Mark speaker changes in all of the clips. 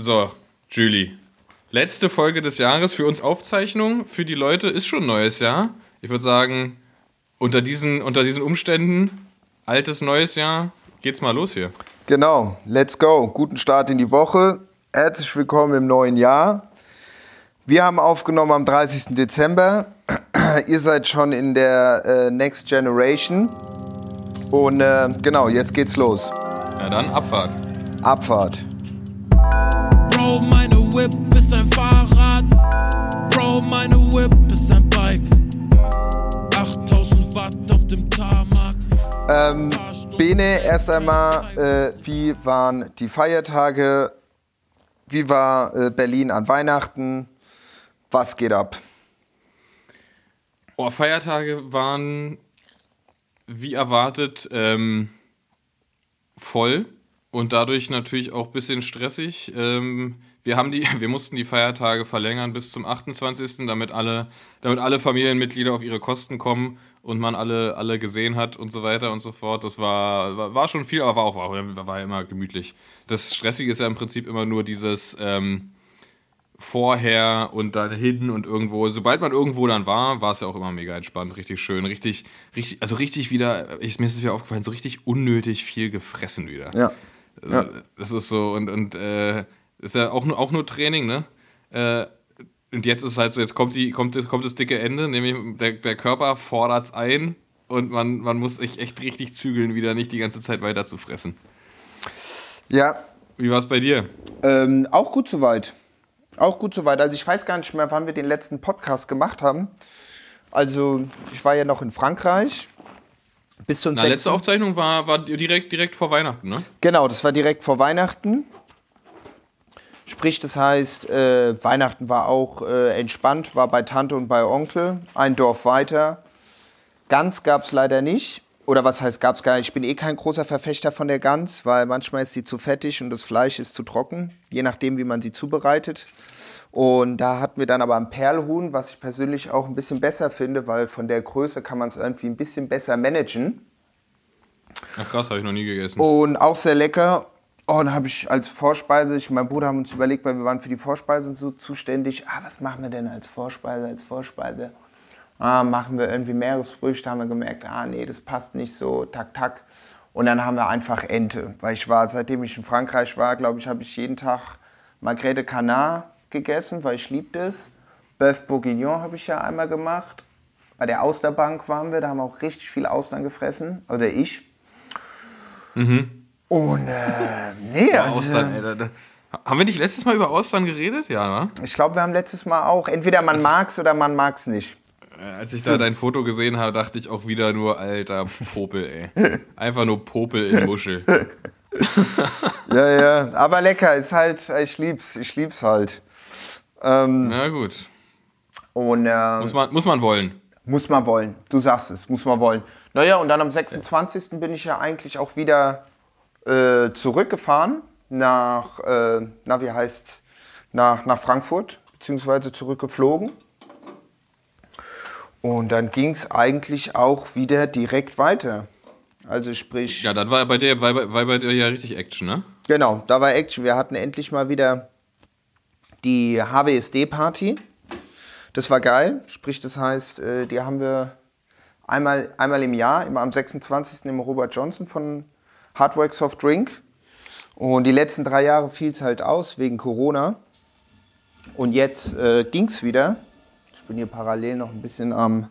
Speaker 1: So, Julie. Letzte Folge des Jahres für uns Aufzeichnung. Für die Leute ist schon neues Jahr. Ich würde sagen, unter diesen, unter diesen Umständen, altes, neues Jahr, geht's mal los hier.
Speaker 2: Genau, let's go. Guten Start in die Woche. Herzlich willkommen im neuen Jahr. Wir haben aufgenommen am 30. Dezember. Ihr seid schon in der äh, Next Generation. Und äh, genau, jetzt geht's los.
Speaker 1: Na dann, Abfahrt.
Speaker 2: Abfahrt.
Speaker 3: Bro, meine Whip ist ein Fahrrad. Bro, meine Whip ist ein Bike. 8000 Watt auf dem Tarmac.
Speaker 2: Ähm, Bene, erst einmal, äh, wie waren die Feiertage? Wie war äh, Berlin an Weihnachten? Was geht ab?
Speaker 1: Oh, Feiertage waren wie erwartet ähm, voll und dadurch natürlich auch ein bisschen stressig. Ähm, wir, haben die, wir mussten die Feiertage verlängern bis zum 28., damit alle, damit alle Familienmitglieder auf ihre Kosten kommen und man alle, alle gesehen hat und so weiter und so fort. Das war, war, schon viel, aber war auch war, war immer gemütlich. Das Stressige ist ja im Prinzip immer nur dieses ähm, vorher und dann hin und irgendwo. Sobald man irgendwo dann war, war es ja auch immer mega entspannt, richtig schön, richtig, richtig, also richtig wieder, ich, mir ist es wieder aufgefallen, so richtig unnötig viel gefressen wieder.
Speaker 2: Ja.
Speaker 1: Ja. Das ist so, und, und äh, ist ja auch nur, auch nur Training, ne? Äh, und jetzt ist halt so, jetzt kommt, die, kommt, kommt das dicke Ende, nämlich der, der Körper fordert es ein und man, man muss sich echt richtig zügeln, wieder nicht die ganze Zeit weiter zu fressen.
Speaker 2: Ja.
Speaker 1: Wie war es bei dir?
Speaker 2: Ähm, auch gut soweit. Auch gut soweit. Also ich weiß gar nicht mehr, wann wir den letzten Podcast gemacht haben. Also ich war ja noch in Frankreich. Bis zum
Speaker 1: Na,
Speaker 2: 6.
Speaker 1: letzte Aufzeichnung war, war direkt, direkt vor Weihnachten, ne?
Speaker 2: Genau, das war direkt vor Weihnachten. Sprich, das heißt, äh, Weihnachten war auch äh, entspannt, war bei Tante und bei Onkel, ein Dorf weiter. Gans gab es leider nicht. Oder was heißt gab es gar nicht? Ich bin eh kein großer Verfechter von der Gans, weil manchmal ist sie zu fettig und das Fleisch ist zu trocken, je nachdem, wie man sie zubereitet. Und da hatten wir dann aber ein Perlhuhn, was ich persönlich auch ein bisschen besser finde, weil von der Größe kann man es irgendwie ein bisschen besser managen.
Speaker 1: Ach krass, habe ich noch nie gegessen.
Speaker 2: Und auch sehr lecker. Oh, dann habe ich als Vorspeise, ich und mein Bruder haben uns überlegt, weil wir waren für die Vorspeise so zuständig. Ah, was machen wir denn als Vorspeise, als Vorspeise? Ah, machen wir irgendwie Meeresfrüchte, haben wir gemerkt, ah nee, das passt nicht so, tak, tak. Und dann haben wir einfach Ente, weil ich war, seitdem ich in Frankreich war, glaube ich, habe ich jeden Tag Margrethe Canard gegessen, weil ich liebe das. Bœuf Bourguignon habe ich ja einmal gemacht. Bei der Austerbank waren wir, da haben wir auch richtig viel Austern gefressen, oder ich. Und äh, nee,
Speaker 1: Ja,
Speaker 2: also,
Speaker 1: Austern, ey, da, da. Haben wir nicht letztes Mal über Austern geredet? Ja, ne?
Speaker 2: ich glaube, wir haben letztes Mal auch, entweder man mag's oder man mag's nicht.
Speaker 1: Äh, Als ich da dein Foto gesehen habe, dachte ich auch wieder nur, alter Popel, ey. Einfach nur Popel in Muschel.
Speaker 2: Ja, ja, aber lecker, ist halt, ich lieb's, ich lieb's halt. Ähm,
Speaker 1: Na gut.
Speaker 2: und äh,
Speaker 1: Muss man, muss man wollen.
Speaker 2: muss man wollen, du sagst es, muss man wollen. Naja, und dann am 26. bin ich ja eigentlich auch wieder äh, zurückgefahren nach, äh, na wie heißt's, nach, nach Frankfurt, beziehungsweise zurückgeflogen. Und dann ging's eigentlich auch wieder direkt weiter. Also sprich,
Speaker 1: Ja, dann war bei dir, war, bei- war bei dir ja richtig Action, ne?
Speaker 2: Genau, da war Action. Wir hatten endlich mal wieder die HWSD-Party. Das war geil. Sprich, das heißt, äh, die haben wir einmal, einmal im Jahr, immer am 26. im Robert Johnson von Hardwork Soft Drink. Und die letzten drei Jahre fiel es halt aus wegen Corona. Und jetzt äh, ging es wieder. Ich bin hier parallel noch ein bisschen am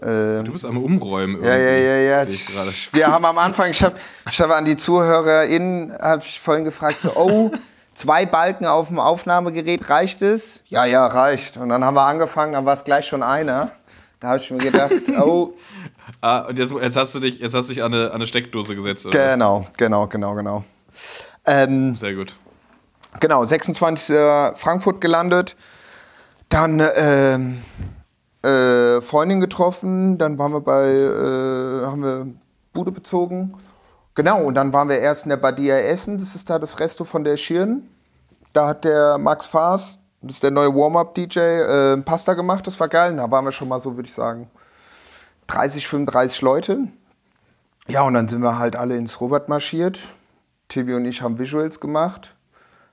Speaker 1: Du bist am Umräumen irgendwie.
Speaker 2: ja, ja, ja, ja. Wir haben am Anfang, ich habe ich hab an die ZuhörerInnen, habe ich vorhin gefragt, so, oh, zwei Balken auf dem Aufnahmegerät, reicht es? Ja, ja, reicht. Und dann haben wir angefangen, dann war es gleich schon einer. Da habe ich mir gedacht, oh,
Speaker 1: Ah, und jetzt, jetzt hast du dich, jetzt hast du dich an eine, an eine Steckdose gesetzt, oder? was?
Speaker 2: genau, genau, genau, genau. Ähm,
Speaker 1: Sehr gut.
Speaker 2: Genau, 26. Frankfurt gelandet. Dann ähm, äh, Freundin getroffen, dann waren wir bei, äh, haben wir Bude bezogen. Genau, und dann waren wir erst in der Badia Essen, das ist da das Resto von der Schirn. Da hat der Max Faas, das ist der neue Warm-Up-DJ, äh, Pasta gemacht, das war geil. Da waren wir schon mal so, würde ich sagen, 30, 35 Leute. Ja, und dann sind wir halt alle ins Robert marschiert. Tibi und ich haben Visuals gemacht.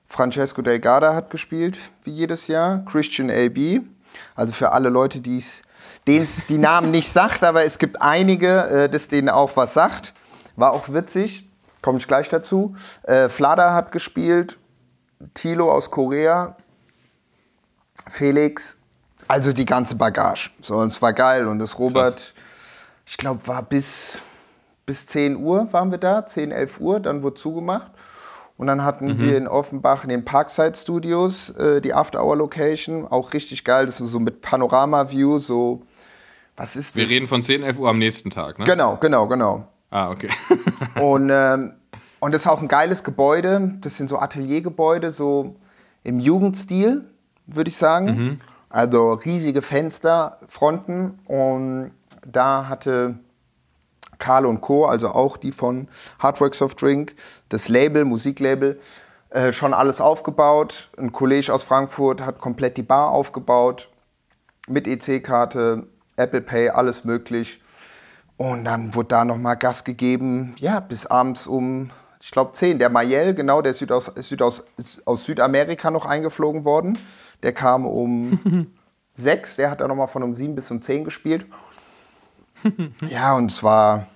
Speaker 2: Francesco Delgada hat gespielt, wie jedes Jahr. Christian AB. Also für alle Leute, die es denen es die Namen nicht sagt, aber es gibt einige, äh, das denen auch was sagt. War auch witzig, komme ich gleich dazu. Äh, Flada hat gespielt, Tilo aus Korea, Felix, also die ganze Bagage. So, und es war geil. Und das Robert,
Speaker 1: Krass.
Speaker 2: ich glaube, war bis, bis 10 Uhr waren wir da, 10, 11 Uhr, dann wurde zugemacht. Und dann hatten wir in Offenbach in den Parkside Studios äh, die After-Hour-Location, auch richtig geil, das ist so mit Panorama-View, so, was ist das?
Speaker 1: Wir reden von 10, 11 Uhr am nächsten Tag, ne?
Speaker 2: Genau, genau, genau.
Speaker 1: Ah, okay.
Speaker 2: Und, ähm, und das ist auch ein geiles Gebäude. Das sind so Ateliergebäude, so im Jugendstil, würde ich sagen. Also riesige Fenster, Fronten. Und da hatte Karl und Co., also auch die von Hardwork Soft Drink, das Label, Musiklabel, äh, schon alles aufgebaut. Ein Kollege aus Frankfurt hat komplett die Bar aufgebaut. Mit EC-Karte, Apple Pay, alles möglich. Und dann wurde da nochmal Gas gegeben, ja, bis abends um, ich glaube, 10. Der Mayel, genau, der ist Südaus, Südaus, aus Südamerika noch eingeflogen worden. Der kam um 6, der hat dann nochmal von um 7 bis um 10 gespielt. Ja, und es war.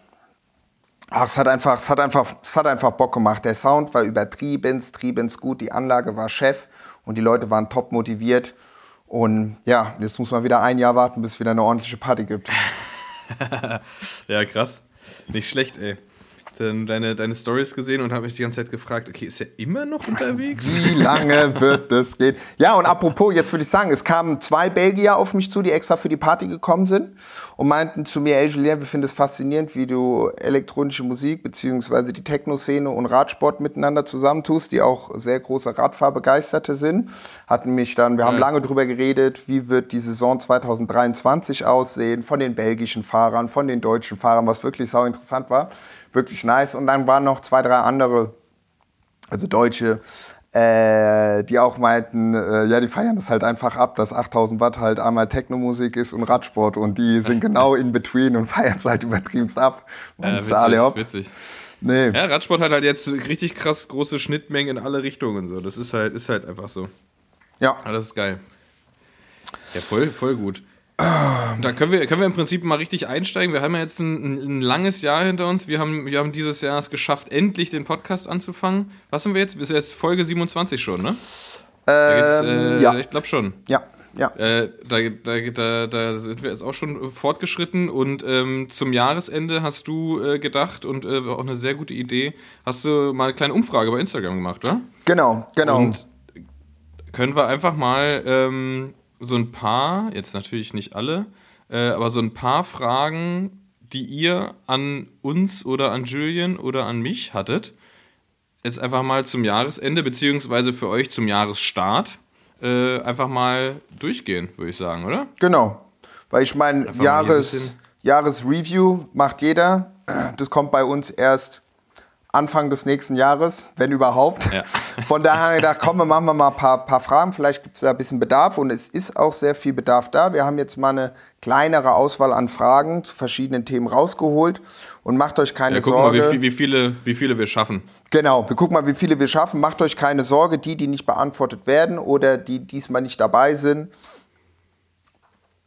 Speaker 2: Ach, es hat einfach, es hat einfach, es hat einfach Bock gemacht. Der Sound war übertrieben, triebens gut, die Anlage war Chef und die Leute waren top motiviert. Und ja, jetzt muss man wieder ein Jahr warten, bis es wieder eine ordentliche Party gibt.
Speaker 1: ja, krass. Nicht schlecht, ey. Dann deine, deine Stories gesehen und habe mich die ganze Zeit gefragt, okay, ist er immer noch unterwegs?
Speaker 2: Wie lange wird das gehen? Ja, und apropos, jetzt würde ich sagen, es kamen zwei Belgier auf mich zu, die extra für die Party gekommen sind und meinten zu mir, ey Julien, wir finden es faszinierend, wie du elektronische Musik bzw. die Techno-Szene und Radsport miteinander zusammentust, die auch sehr große Radfahrbegeisterte sind. Hatten mich dann, wir haben
Speaker 1: Ja.
Speaker 2: lange drüber geredet, wie wird die Saison 2023 aussehen, von den belgischen Fahrern, von den deutschen Fahrern, was wirklich sau interessant war. Wirklich nice. Und dann waren noch zwei, drei andere also Deutsche, äh, die auch meinten, äh, ja, die feiern das halt einfach ab, dass 8000 Watt halt einmal Technomusik ist und Radsport und die sind genau in between und feiern es halt übertriebenst ab. Und
Speaker 1: Ja,
Speaker 2: ist alle hopp.
Speaker 1: witzig.
Speaker 2: Nee.
Speaker 1: Ja, Radsport hat halt jetzt richtig krass große Schnittmengen in alle Richtungen. So. Das ist halt, ist halt einfach so.
Speaker 2: Ja.
Speaker 1: Ja, das ist geil. Ja, voll, voll gut. Dann können wir, können wir im Prinzip mal richtig einsteigen. Wir haben ja jetzt ein, ein, langes Jahr hinter uns. Wir haben, wir haben dieses Jahr es geschafft, endlich den Podcast anzufangen. Was haben wir jetzt? Bis jetzt Folge 27 schon, ne? Da geht's, äh,
Speaker 2: ja.
Speaker 1: Ich glaube schon.
Speaker 2: Ja, ja.
Speaker 1: Äh, da, da, da, da sind wir jetzt auch schon fortgeschritten und ähm, zum Jahresende hast du äh, gedacht und äh, auch eine sehr gute Idee, hast du mal eine kleine Umfrage bei Instagram gemacht, oder?
Speaker 2: Genau, genau.
Speaker 1: Und können wir einfach mal ähm, so ein paar, jetzt natürlich nicht alle, äh, aber so ein paar Fragen, die ihr an uns oder an Julian oder an mich hattet, jetzt einfach mal zum Jahresende, beziehungsweise für euch zum Jahresstart, äh, einfach mal durchgehen, würde ich sagen, oder?
Speaker 2: Genau. Weil ich meine, Jahres, Jahresreview macht jeder. Das kommt bei uns erst Anfang des nächsten Jahres, wenn überhaupt.
Speaker 1: Ja.
Speaker 2: Von daher haben wir gedacht, komm, wir machen wir mal ein paar, paar Fragen. Vielleicht gibt es da ein bisschen Bedarf und es ist auch sehr viel Bedarf da. Wir haben jetzt mal eine kleinere Auswahl an Fragen zu verschiedenen Themen rausgeholt und macht euch keine
Speaker 1: Ja, gucken mal,
Speaker 2: Sorge.
Speaker 1: wie, wie, viele, wie viele wir schaffen.
Speaker 2: Genau, wir gucken mal, wie viele wir schaffen. Macht euch keine Sorge, die, die nicht beantwortet werden oder die diesmal nicht dabei sind.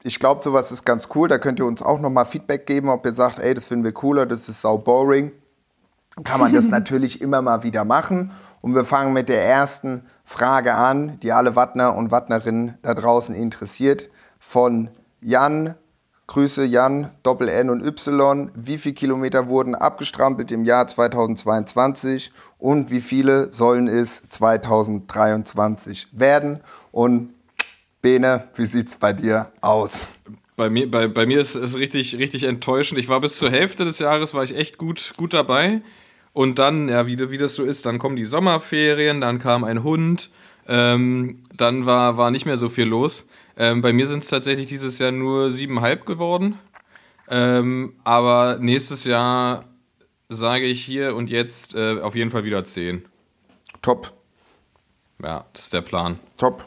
Speaker 2: Ich glaube, sowas ist ganz cool. Da könnt ihr uns auch nochmal Feedback geben, ob ihr sagt, ey, das finden wir cooler, das ist sau boring. Kann man das natürlich immer mal wieder machen. Und wir fangen mit der ersten Frage an, die alle Wattner und Wattnerinnen da draußen interessiert. Von Jan. Grüße Jan, Doppel N und Y. Wie viele Kilometer wurden abgestrampelt im Jahr 2022 und wie viele sollen es 2023 werden? Und Bene, wie sieht's bei dir aus?
Speaker 1: Bei mir, bei, bei mir ist es richtig, richtig enttäuschend. Ich war bis zur Hälfte des Jahres, war ich echt gut, gut dabei. Und dann, ja, wie, wie das so ist, dann kommen die Sommerferien, dann kam ein Hund, ähm, dann war, war nicht mehr so viel los. Ähm, bei mir sind es tatsächlich dieses Jahr nur siebeneinhalb geworden. Ähm, aber nächstes Jahr sage ich hier und jetzt äh, auf jeden Fall wieder zehn.
Speaker 2: Top.
Speaker 1: Ja, das ist der Plan.
Speaker 2: Top.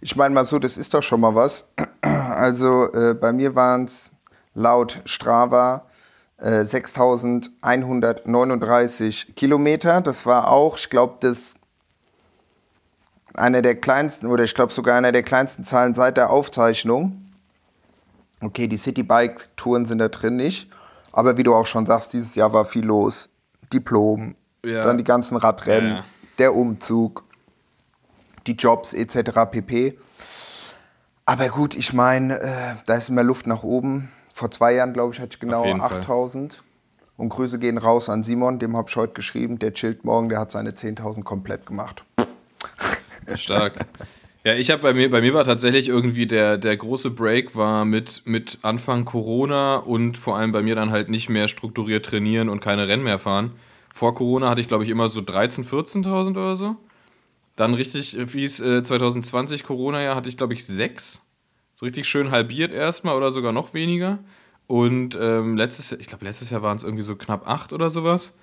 Speaker 2: Ich meine mal so, das ist doch schon mal was. Also äh, bei mir waren es laut Strava äh, 6.139 Kilometer. Das war auch, ich glaube, das eine der kleinsten, oder ich glaube sogar eine der kleinsten Zahlen seit der Aufzeichnung. Okay, die Citybike-Touren sind da drin nicht. Aber wie du auch schon sagst, dieses Jahr war viel los. Diplom,
Speaker 1: Ja.
Speaker 2: dann die ganzen Radrennen,
Speaker 1: Ja, ja.
Speaker 2: der Umzug, die Jobs etc. pp. Aber gut, ich meine, äh, da ist immer Luft nach oben. Vor zwei Jahren, glaube ich, hatte ich genau
Speaker 1: Auf jeden Fall.
Speaker 2: 8000. Und Grüße gehen raus an Simon, dem habe ich heute geschrieben. Der chillt morgen, der hat seine 10.000 komplett gemacht.
Speaker 1: Stark. Ja, ich habe bei mir, bei mir war tatsächlich irgendwie der, der große Break war mit, mit Anfang Corona und vor allem bei mir dann halt nicht mehr strukturiert trainieren und keine Rennen mehr fahren. Vor Corona hatte ich, glaube ich, immer so 13.000, 14.000 oder so. Dann richtig fies, äh, 2020 Corona-Jahr hatte ich, glaube ich, sechs. So richtig schön halbiert erstmal oder sogar noch weniger. Und ähm, letztes Jahr, ich glaube, letztes Jahr waren es irgendwie so knapp acht oder sowas.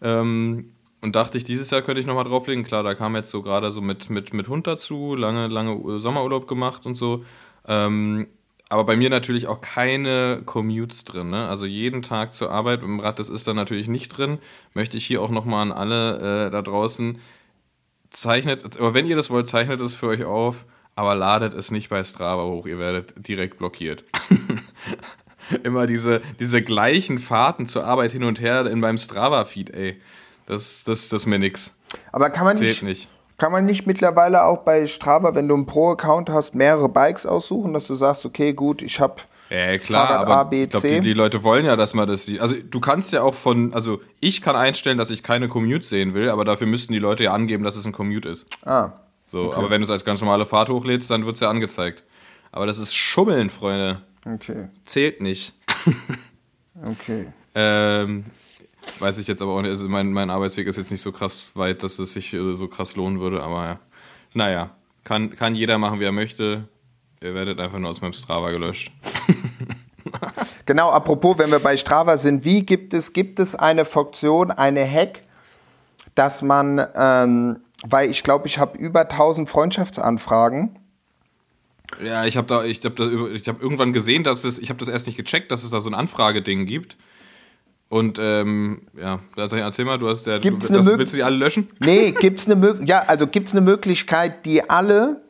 Speaker 1: Ähm, und dachte ich, dieses Jahr könnte ich nochmal drauflegen. Klar, da kam jetzt so gerade so mit, mit, mit Hund dazu, lange, lange Sommerurlaub gemacht und so. Ähm, aber bei mir natürlich auch keine Commutes drin. Ne? Also jeden Tag zur Arbeit mit dem Rad, das ist da natürlich nicht drin. Möchte ich hier auch nochmal an alle äh, da draußen zeichnet, aber wenn ihr das wollt, zeichnet es für euch auf, aber ladet es nicht bei Strava hoch, ihr werdet direkt blockiert. Immer diese, diese gleichen Fahrten zur Arbeit hin und her in meinem Strava-Feed, ey. Das, das, das ist mir nix.
Speaker 2: Aber kann man nicht,
Speaker 1: nicht.
Speaker 2: Kann man nicht mittlerweile auch bei Strava, wenn du einen Pro-Account hast, mehrere Bikes aussuchen, dass du sagst, okay, gut, ich habe
Speaker 1: Ja, klar,
Speaker 2: Fahrrad
Speaker 1: aber
Speaker 2: A, B,
Speaker 1: ich glaube,
Speaker 2: C.
Speaker 1: die, die Leute wollen ja, dass man das sieht. Also du kannst ja auch von, also ich kann einstellen, dass ich keine Commute sehen will, aber dafür müssten die Leute ja angeben, dass es ein Commute ist.
Speaker 2: Ah,
Speaker 1: So, aber wenn du es als ganz normale Fahrt hochlädst, dann wird es ja angezeigt. Aber das ist Schummeln, Freunde.
Speaker 2: okay,
Speaker 1: Zählt nicht.
Speaker 2: okay.
Speaker 1: Ähm, weiß ich jetzt aber auch nicht. Also mein, mein Arbeitsweg ist jetzt nicht so krass weit, dass es sich äh, so krass lohnen würde, aber ja. Naja, kann, kann jeder machen, wie er möchte. Ihr werdet einfach nur aus meinem Strava gelöscht.
Speaker 2: Genau, apropos, wenn wir bei Strava sind, wie gibt es, gibt es eine Funktion, eine Hack, dass man, ähm, weil ich glaube, ich habe über 1000 Freundschaftsanfragen.
Speaker 1: Ja, ich habe da, ich habe da, ich habe irgendwann gesehen, dass es, ich habe das erst nicht gecheckt, dass es da so ein Anfrageding gibt. Und ähm, ja, erzähl mal, du hast ja,
Speaker 2: Gibt's
Speaker 1: das, willst du die alle löschen?
Speaker 2: Nee, gibt's eine Möglichkeit, ja, also gibt's eine Möglichkeit, die alle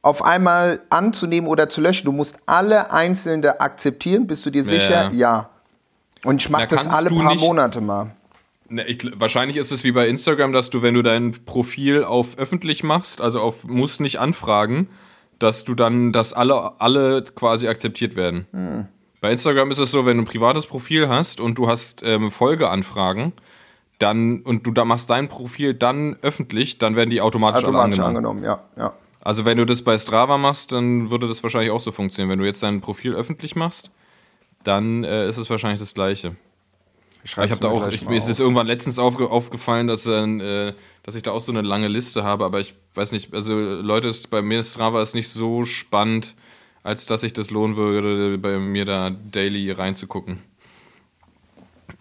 Speaker 2: auf einmal anzunehmen oder zu löschen. Du musst alle einzelne akzeptieren. Bist du dir sicher?
Speaker 1: Ja.
Speaker 2: Ja. Und ich mache
Speaker 1: Na,
Speaker 2: das alle paar
Speaker 1: nicht-
Speaker 2: Monate mal.
Speaker 1: Ne, ich, wahrscheinlich ist es wie bei Instagram, dass du, wenn du dein Profil auf öffentlich machst, also auf muss nicht anfragen, dass du dann, dass alle, alle quasi akzeptiert werden.
Speaker 2: Hm.
Speaker 1: Bei Instagram ist es so, wenn du ein privates Profil hast und du hast ähm, Folgeanfragen, dann und du da machst dein Profil dann öffentlich, dann werden die automatisch,
Speaker 2: Automatisch
Speaker 1: angenommen.
Speaker 2: angenommen, ja. ja.
Speaker 1: Also wenn du das bei Strava machst, dann würde das wahrscheinlich auch so funktionieren. Wenn du jetzt dein Profil öffentlich machst, dann äh, ist es wahrscheinlich das Gleiche. Ich
Speaker 2: schreib's
Speaker 1: habe da auch, ich, mir ist
Speaker 2: auf.
Speaker 1: es irgendwann letztens aufge, aufgefallen, dass, dann, äh, dass ich da auch so eine lange Liste habe, aber ich weiß nicht, also Leute, ist, bei mir ist Strava ist nicht so spannend, als dass ich das lohnen würde, bei mir da daily reinzugucken.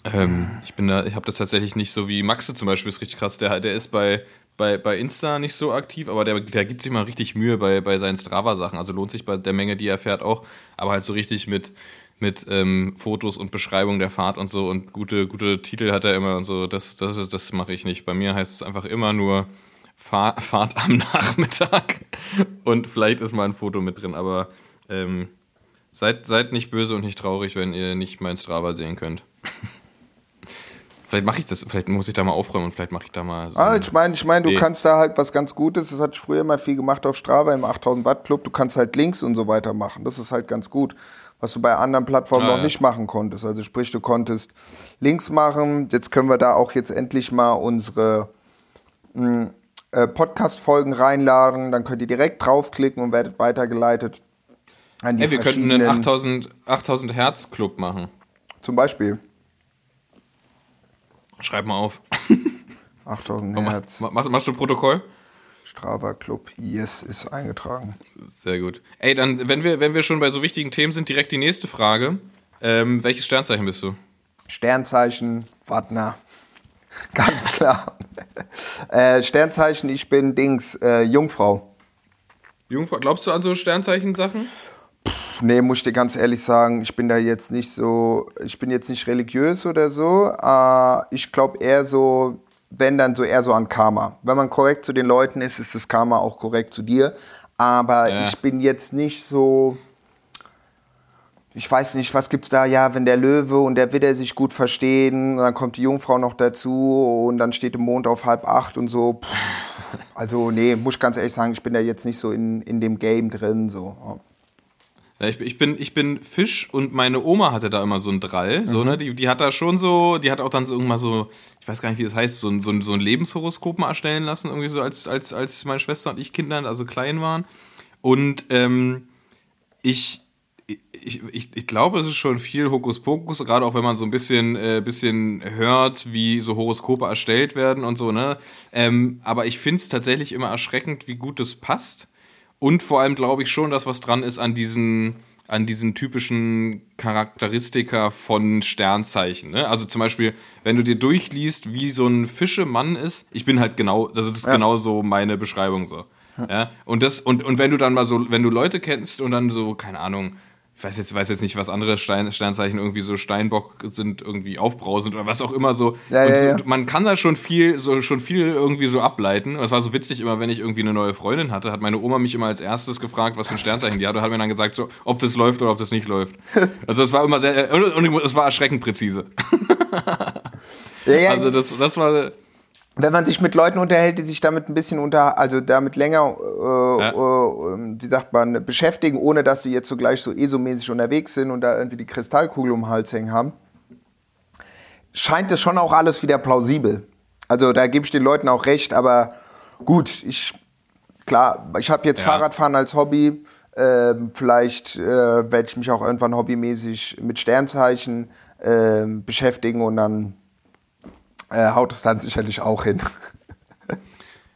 Speaker 1: Ähm, ich bin da, ich habe das tatsächlich nicht so wie Maxe zum Beispiel, ist richtig krass. Der, der ist bei, bei, bei Insta nicht so aktiv, aber der, der gibt sich mal richtig Mühe bei, bei seinen Strava-Sachen. Also lohnt sich bei der Menge, die er fährt, auch, aber halt so richtig mit, mit ähm, Fotos und Beschreibung der Fahrt und so und gute, gute Titel hat er immer und so. Das, das, das mache ich nicht. Bei mir heißt es einfach immer nur Fahr, Fahrt am Nachmittag und vielleicht ist mal ein Foto mit drin, aber ähm, seid, seid nicht böse und nicht traurig, wenn ihr nicht mein Strava sehen könnt. Vielleicht mache ich das, vielleicht muss ich da mal aufräumen und vielleicht mache ich da mal so
Speaker 2: Ah, ich meine, ich mein, du kannst da halt was ganz Gutes, das hatte ich früher mal viel gemacht auf Strava im 8000 Watt Club, du kannst halt Links und so weiter machen. Das ist halt ganz gut, was du bei anderen Plattformen
Speaker 1: Ah,
Speaker 2: noch
Speaker 1: ja.
Speaker 2: nicht machen konntest. Also sprich, du konntest Links machen. Jetzt können wir da auch jetzt endlich mal unsere mh, äh, Podcast-Folgen reinladen. Dann könnt ihr direkt draufklicken und werdet weitergeleitet an die
Speaker 1: Ey, wir könnten einen
Speaker 2: verschiedenen,
Speaker 1: 8000, 8000 Hertz Club machen.
Speaker 2: zum Beispiel
Speaker 1: Schreib mal auf.
Speaker 2: 8000
Speaker 1: Mach-
Speaker 2: Hertz,
Speaker 1: Machst, machst du Protokoll?
Speaker 2: Strava Club, yes, ist eingetragen.
Speaker 1: Sehr gut. Ey, dann, wenn wir, wenn wir schon bei so wichtigen Themen sind, direkt die nächste Frage. Ähm, welches Sternzeichen bist du?
Speaker 2: Sternzeichen Wagner. Ganz klar. äh, Sternzeichen, ich bin Dings, äh, Jungfrau.
Speaker 1: Jungfrau, glaubst du an so Sternzeichen-Sachen?
Speaker 2: Nee, muss ich dir ganz ehrlich sagen, ich bin da jetzt nicht so, ich bin jetzt nicht religiös oder so. Äh, ich glaube eher so, wenn dann so eher so an Karma. Wenn man korrekt zu den Leuten ist, ist das Karma auch korrekt zu dir. Aber
Speaker 1: Ja.
Speaker 2: ich bin jetzt nicht so. Ich weiß nicht, was gibt's da? Ja, wenn der Löwe und der Widder sich gut verstehen, dann kommt die Jungfrau noch dazu und dann steht der Mond auf halb acht und so. Puh. Also, nee, muss ich ganz ehrlich sagen, ich bin da jetzt nicht so in, in dem Game drin. So.
Speaker 1: Ja, ich, ich, bin, ich bin Fisch und meine Oma hatte da immer so einen Drall.
Speaker 2: Mhm.
Speaker 1: So, ne? die, die hat da schon so, die hat auch dann so irgendwann so, ich weiß gar nicht, wie das heißt, so ein, so ein, so ein Lebenshoroskop mal erstellen lassen, irgendwie so als, als, als meine Schwester und ich Kinder, also klein waren. Und ähm, ich, ich, ich, ich glaube, es ist schon viel Hokuspokus, gerade auch wenn man so ein bisschen, äh, bisschen hört, wie so Horoskope erstellt werden und so, ne? Ähm, aber ich finde es tatsächlich immer erschreckend, wie gut das passt. Und vor allem glaube ich schon, dass was dran ist an diesen, an diesen typischen Charakteristika von Sternzeichen. Ne? Also zum Beispiel, wenn du dir durchliest, wie so ein Fischemann ist, ich bin halt genau, das ist genau so meine Beschreibung so. Ja? Und das, und, und wenn du dann mal so, wenn du Leute kennst und dann so, keine Ahnung, ich weiß jetzt, weiß jetzt nicht, was andere Stein, Sternzeichen irgendwie so Steinbock sind, irgendwie aufbrausend oder was auch immer so.
Speaker 2: Ja,
Speaker 1: und,
Speaker 2: ja, ja.
Speaker 1: und man kann da schon viel, so schon viel irgendwie so ableiten. Das war so witzig immer, wenn ich irgendwie eine neue Freundin hatte, hat meine Oma mich immer als erstes gefragt, was für ein Sternzeichen die hat und hat mir dann gesagt, so, ob das läuft oder ob das nicht läuft. Also das war immer sehr, und, und es war erschreckend präzise.
Speaker 2: Ja, ja,
Speaker 1: Also das, das war,
Speaker 2: wenn man sich mit Leuten unterhält, die sich damit ein bisschen unter, also damit länger, äh,
Speaker 1: Ja.
Speaker 2: äh, wie sagt man, beschäftigen, ohne dass sie jetzt so gleich so ESO-mäßig unterwegs sind und da irgendwie die Kristallkugel um den Hals hängen haben, scheint es schon auch alles wieder plausibel. Also da gebe ich den Leuten auch recht, aber gut, ich, klar, ich habe jetzt
Speaker 1: Ja.
Speaker 2: Fahrradfahren als Hobby, ähm, vielleicht äh, werde ich mich auch irgendwann hobbymäßig mit Sternzeichen ähm, beschäftigen und dann äh, haut es dann sicherlich auch hin.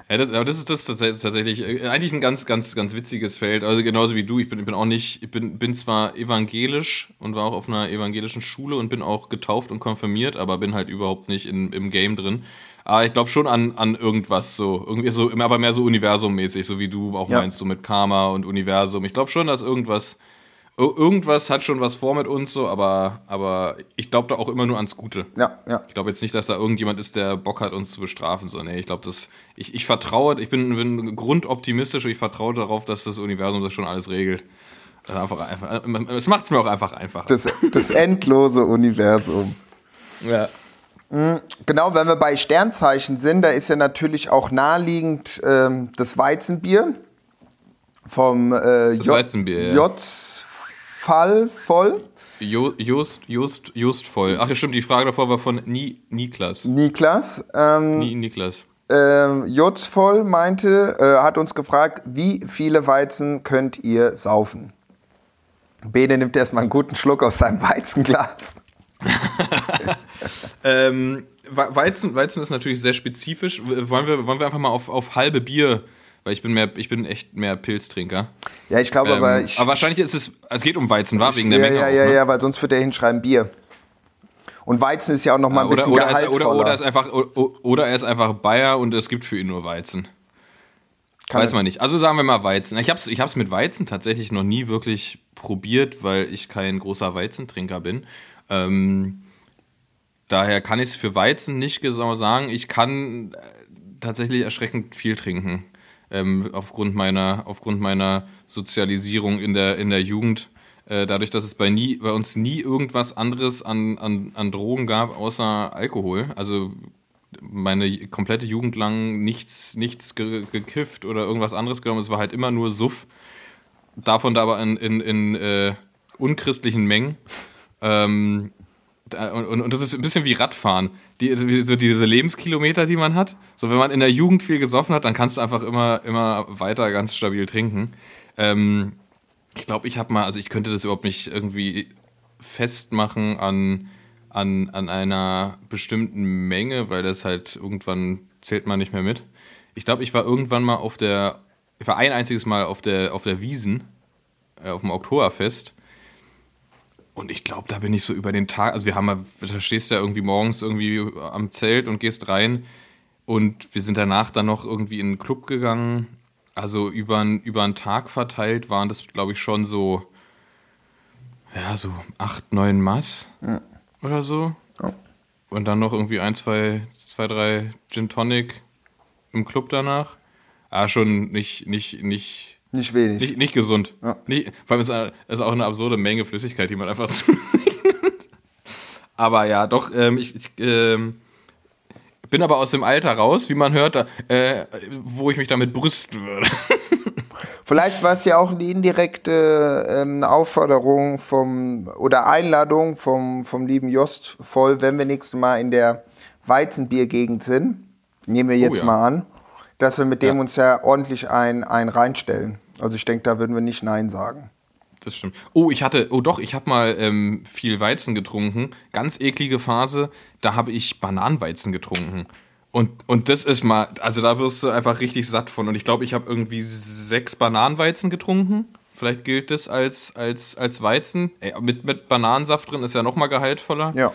Speaker 1: Ja, das, aber das ist das tats- tatsächlich äh, eigentlich ein ganz, ganz, ganz witziges Feld. Also genauso wie du. Ich bin, ich bin auch nicht, ich bin, bin zwar evangelisch und war auch auf einer evangelischen Schule und bin auch getauft und konfirmiert, aber bin halt überhaupt nicht in, im Game drin. Aber ich glaube schon an, an irgendwas so. Irgendwie so, aber mehr so universummäßig, so wie du auch
Speaker 2: Ja.
Speaker 1: meinst, so mit Karma und Universum. Ich glaube schon, dass irgendwas. Ir- Irgendwas hat schon was vor mit uns, so, aber, aber ich glaube da auch immer nur ans Gute.
Speaker 2: Ja, ja.
Speaker 1: Ich glaube jetzt nicht, dass da irgendjemand ist, der Bock hat, uns zu bestrafen. So, nee, ich glaube, das. Ich, ich vertraue, ich bin, bin grundoptimistisch und ich vertraue darauf, dass das Universum das schon alles regelt. Also einfach, einfach, es macht mir auch einfach einfacher.
Speaker 2: Das, das endlose Universum.
Speaker 1: ja.
Speaker 2: Genau, wenn wir bei Sternzeichen sind, da ist ja natürlich auch naheliegend ähm, das Weizenbier vom äh,
Speaker 1: Das
Speaker 2: J-
Speaker 1: Weizenbier, ja.
Speaker 2: J-Fall voll.
Speaker 1: Just, Just, Just voll. Ach ja, stimmt, die Frage davor war von Ni, Niklas.
Speaker 2: Niklas. Ähm,
Speaker 1: Ni, Niklas.
Speaker 2: ähm, J voll meinte, äh, hat uns gefragt, wie viele Weizen könnt ihr saufen? Bene nimmt erstmal einen guten Schluck aus seinem Weizenglas.
Speaker 1: Ähm, We- Weizen, Weizen ist natürlich sehr spezifisch. Wollen wir, wollen wir einfach mal auf, auf halbe Bier, weil ich bin mehr, ich bin echt mehr Pilztrinker.
Speaker 2: Ja, ich glaube
Speaker 1: Ähm,
Speaker 2: aber, ich,
Speaker 1: aber wahrscheinlich ist es, es geht um Weizen, war wegen der
Speaker 2: ja,
Speaker 1: Menge
Speaker 2: ja,
Speaker 1: auch,
Speaker 2: ja,
Speaker 1: ne?
Speaker 2: ja, weil sonst wird er hinschreiben Bier. Und Weizen ist ja auch noch mal ein
Speaker 1: oder,
Speaker 2: bisschen
Speaker 1: oder,
Speaker 2: gehaltvoller.
Speaker 1: oder, oder, ist einfach, oder er ist einfach Bayer und es gibt für ihn nur Weizen.
Speaker 2: Kann
Speaker 1: Weiß man nicht. Also sagen wir mal Weizen. Ich habe es ich hab's mit Weizen tatsächlich noch nie wirklich probiert, weil ich kein großer Weizentrinker bin. Ähm, daher kann ich es für Weizen nicht genau sagen. Ich kann äh, tatsächlich erschreckend viel trinken. Ähm, aufgrund, meiner, aufgrund meiner Sozialisierung in der, in der Jugend. Äh, dadurch, dass es bei, nie, bei uns nie irgendwas anderes an, an, an Drogen gab, außer Alkohol. Also meine komplette Jugend lang nichts, nichts ge gekifft oder irgendwas anderes genommen. Es war halt immer nur Suff. Davon da aber in, in, in äh, unchristlichen Mengen. Ähm, und, und, und das ist ein bisschen wie Radfahren. Die, so diese Lebenskilometer, die man hat. So, wenn man in der Jugend viel gesoffen hat, dann kannst du einfach immer, immer weiter ganz stabil trinken. Ähm, ich glaube, ich habe mal, also ich könnte das überhaupt nicht irgendwie festmachen an, an, an einer bestimmten Menge, weil das halt irgendwann zählt man nicht mehr mit. Ich glaube, ich war irgendwann mal auf der, ich war ein einziges Mal auf der, auf der Wiesen, äh, auf dem Oktoberfest. Und ich glaube, da bin ich so über den Tag, also wir haben mal, da stehst du ja irgendwie morgens irgendwie am Zelt und gehst rein und wir sind danach dann noch irgendwie in einen Club gegangen. Also über, über einen Tag verteilt waren das, glaube ich, schon so, ja, so acht, neun Mass oder so.
Speaker 2: Ja.
Speaker 1: Und dann noch irgendwie ein, zwei, zwei, drei Gin Tonic im Club danach. Ah, schon nicht, nicht, nicht,
Speaker 2: Nicht wenig.
Speaker 1: nicht, nicht gesund.
Speaker 2: Ja.
Speaker 1: Nicht, vor allem ist es auch eine absurde Menge Flüssigkeit, die man einfach zu. Aber ja, doch, ähm, ich, ich ähm, bin aber aus dem Alter raus, wie man hört, äh, wo ich mich damit brüsten würde.
Speaker 2: Vielleicht war es ja auch eine indirekte ähm, Aufforderung vom oder Einladung vom, vom lieben Jost voll, wenn wir nächstes Mal in der Weizenbiergegend sind, nehmen wir jetzt
Speaker 1: ja.
Speaker 2: mal an, dass wir mit dem
Speaker 1: Ja.
Speaker 2: uns ja ordentlich ein, ein reinstellen. Also ich denke, da würden wir nicht Nein sagen.
Speaker 1: Das stimmt. Oh, ich hatte, oh doch, ich habe mal ähm, viel Weizen getrunken. Ganz eklige Phase. Da habe ich Bananenweizen getrunken. Und, und das ist mal, also da wirst du einfach richtig satt von. Und ich glaube, ich habe irgendwie sechs Bananenweizen getrunken. Vielleicht gilt das als, als, als Weizen. Ey, mit, mit Bananensaft drin ist ja noch mal gehaltvoller.
Speaker 2: Ja,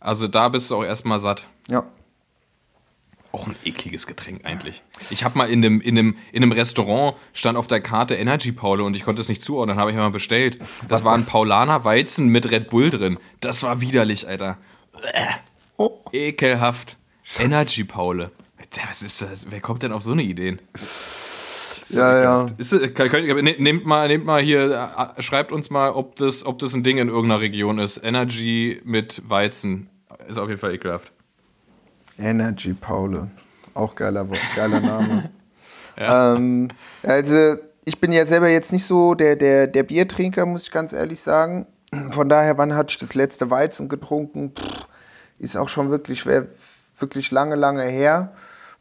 Speaker 1: Also da bist du auch erstmal satt.
Speaker 2: ja.
Speaker 1: Auch ein ekliges Getränk eigentlich. Ich habe mal in einem, in, einem, in einem Restaurant stand auf der Karte Energy Paule und ich konnte es nicht zuordnen, habe ich mal bestellt. Das war ein Paulaner Weizen mit Red Bull drin. Das war widerlich, Alter.
Speaker 2: Oh.
Speaker 1: Ekelhaft. Energy Paule. Was ist das? Wer kommt denn auf so eine Ideen? So
Speaker 2: Ja, ja.
Speaker 1: Ist, könnt, ne- nehmt, mal, nehmt mal hier, äh, schreibt uns mal, ob das, ob das ein Ding in irgendeiner Region ist. Energy mit Weizen. Ist auf jeden Fall ekelhaft.
Speaker 2: Energy Paule. Auch geiler, geiler Name. ähm, also, ich bin ja selber jetzt nicht so der, der, der Biertrinker, muss ich ganz ehrlich sagen. Von daher, wann hatte ich das letzte Weizen getrunken? Pff, ist auch schon wirklich, wirklich lange, lange her.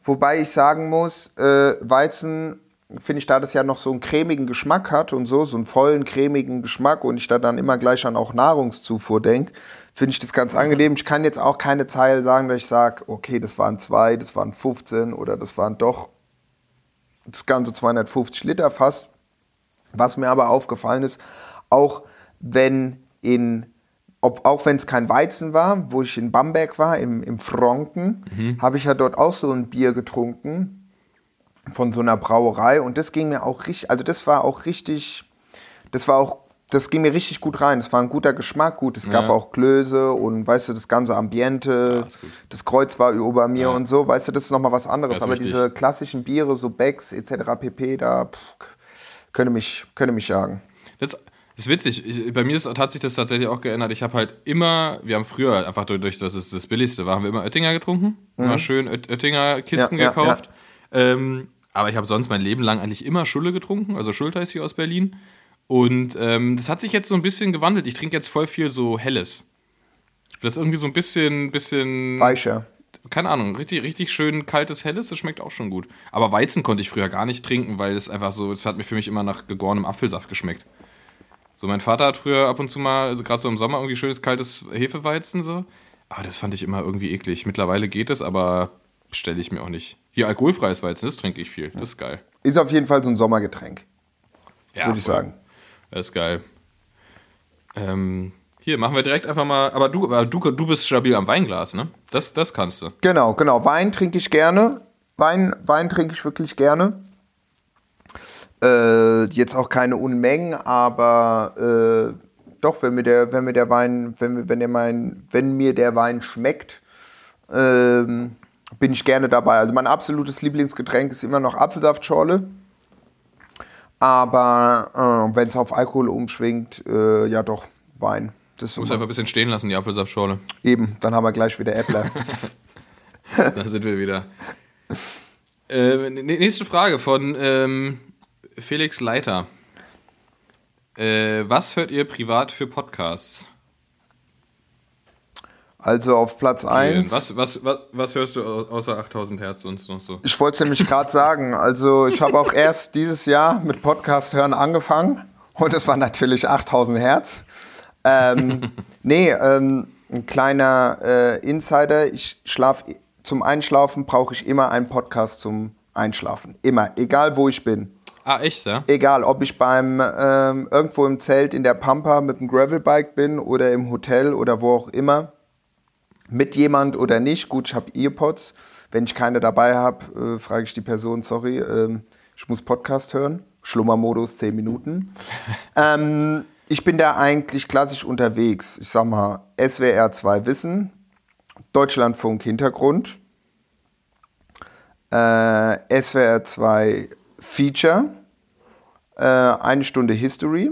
Speaker 2: Wobei ich sagen muss, äh, Weizen finde ich, da das ja noch so einen cremigen Geschmack hat und so, so einen vollen, cremigen Geschmack und ich da dann immer gleich an auch Nahrungszufuhr denke, finde ich das ganz angenehm. Ich kann jetzt auch keine Zahl sagen, dass ich sage, okay, das waren zwei, das waren 15 oder das waren doch das ganze 250 Liter fast. Was mir aber aufgefallen ist, auch wenn in, ob, auch wenn es kein Weizen war, wo ich in Bamberg war, im, im Franken, habe ich ja dort auch so ein Bier getrunken von so einer Brauerei und das ging mir auch richtig, also das war auch richtig, das war auch, das ging mir richtig gut rein. Es war ein guter Geschmack, gut. Es gab
Speaker 1: Ja.
Speaker 2: auch Klöße und weißt du, das ganze Ambiente,
Speaker 1: gut.
Speaker 2: das Kreuz war über mir und so, weißt du, das ist nochmal was anderes.
Speaker 1: Ja,
Speaker 2: Aber
Speaker 1: richtig.
Speaker 2: diese klassischen Biere, so Becks etc. pp, da pff, könnte mich, könnte mich jagen.
Speaker 1: Das ist witzig. Ich, bei mir ist, hat sich das tatsächlich auch geändert. Ich habe halt immer, wir haben früher einfach dadurch, dass es das Billigste war, haben wir immer Oettinger getrunken. Immer schön Oet- Oettinger Kisten
Speaker 2: Mhm. Ja, ja,
Speaker 1: gekauft. Ähm, aber ich habe sonst mein Leben lang eigentlich immer Schulle getrunken. Also Schulter ist hier aus Berlin. Und ähm, das hat sich jetzt so ein bisschen gewandelt. Ich trinke jetzt voll viel so Helles. Das ist irgendwie so ein bisschen, bisschen
Speaker 2: Weicher.
Speaker 1: keine Ahnung, richtig, richtig schön kaltes Helles, das schmeckt auch schon gut. Aber Weizen konnte ich früher gar nicht trinken, weil es einfach so, es hat mir für mich immer nach gegorenem Apfelsaft geschmeckt. So, mein Vater hat früher ab und zu mal, also gerade so im Sommer, irgendwie schönes kaltes Hefeweizen so. Aber das fand ich immer irgendwie eklig. Mittlerweile geht es, aber stelle ich mir auch nicht. Hier alkoholfreies Weizen, das trinke ich viel. Das ist geil.
Speaker 2: Ist auf jeden Fall so ein Sommergetränk,
Speaker 1: Ja,
Speaker 2: würde ich
Speaker 1: voll.
Speaker 2: sagen.
Speaker 1: Das ist geil. Ähm, hier, machen wir direkt einfach mal. Aber du, aber du, du bist stabil am Weinglas, ne? Das, das kannst du.
Speaker 2: Genau, genau. Wein trinke ich gerne. Wein, Wein trinke ich wirklich gerne. Äh, jetzt auch keine Unmengen, aber äh, doch, wenn mir der, wenn mir der Wein, wenn, mir- wenn, der mein, wenn mir der Wein schmeckt, ähm, bin ich gerne dabei. Also mein absolutes Lieblingsgetränk ist immer noch Apfelsaftschorle. Aber äh, wenn es auf Alkohol umschwingt, äh, ja doch, Wein. Das
Speaker 1: Muss einfach ein bisschen stehen lassen, die Apfelsaftschorle.
Speaker 2: eben, dann haben wir gleich wieder Äppler.
Speaker 1: Da sind wir wieder. Äh, nächste Frage von ähm, Felix Leiter. Äh, was hört ihr privat für Podcasts?
Speaker 2: Also auf Platz 1.
Speaker 1: Was, was, was, was hörst du au- außer 8000 Hertz und noch so?
Speaker 2: Ich wollte es nämlich gerade sagen. Also ich habe auch erst dieses Jahr mit Podcast hören angefangen und es war natürlich 8000 Hertz. Ähm, nee, ähm, ein kleiner äh, Insider. Ich schlafe zum Einschlafen brauche ich immer einen Podcast zum Einschlafen. Immer, egal wo ich bin.
Speaker 1: Ah, echt, ja?
Speaker 2: Egal, ob ich beim ähm, irgendwo im Zelt in der Pampa mit dem Gravelbike bin oder im Hotel oder wo auch immer, mit jemand oder nicht. Gut, ich habe Earpods. Wenn ich keine dabei habe, äh, frage ich die Person, sorry, ähm, ich muss Podcast hören. Schlummermodus 10 Minuten. ähm, ich bin da eigentlich klassisch unterwegs. Ich sag mal, SWR 2 Wissen Deutschlandfunk Hintergrund, äh, SWR 2 Feature, äh, eine Stunde History,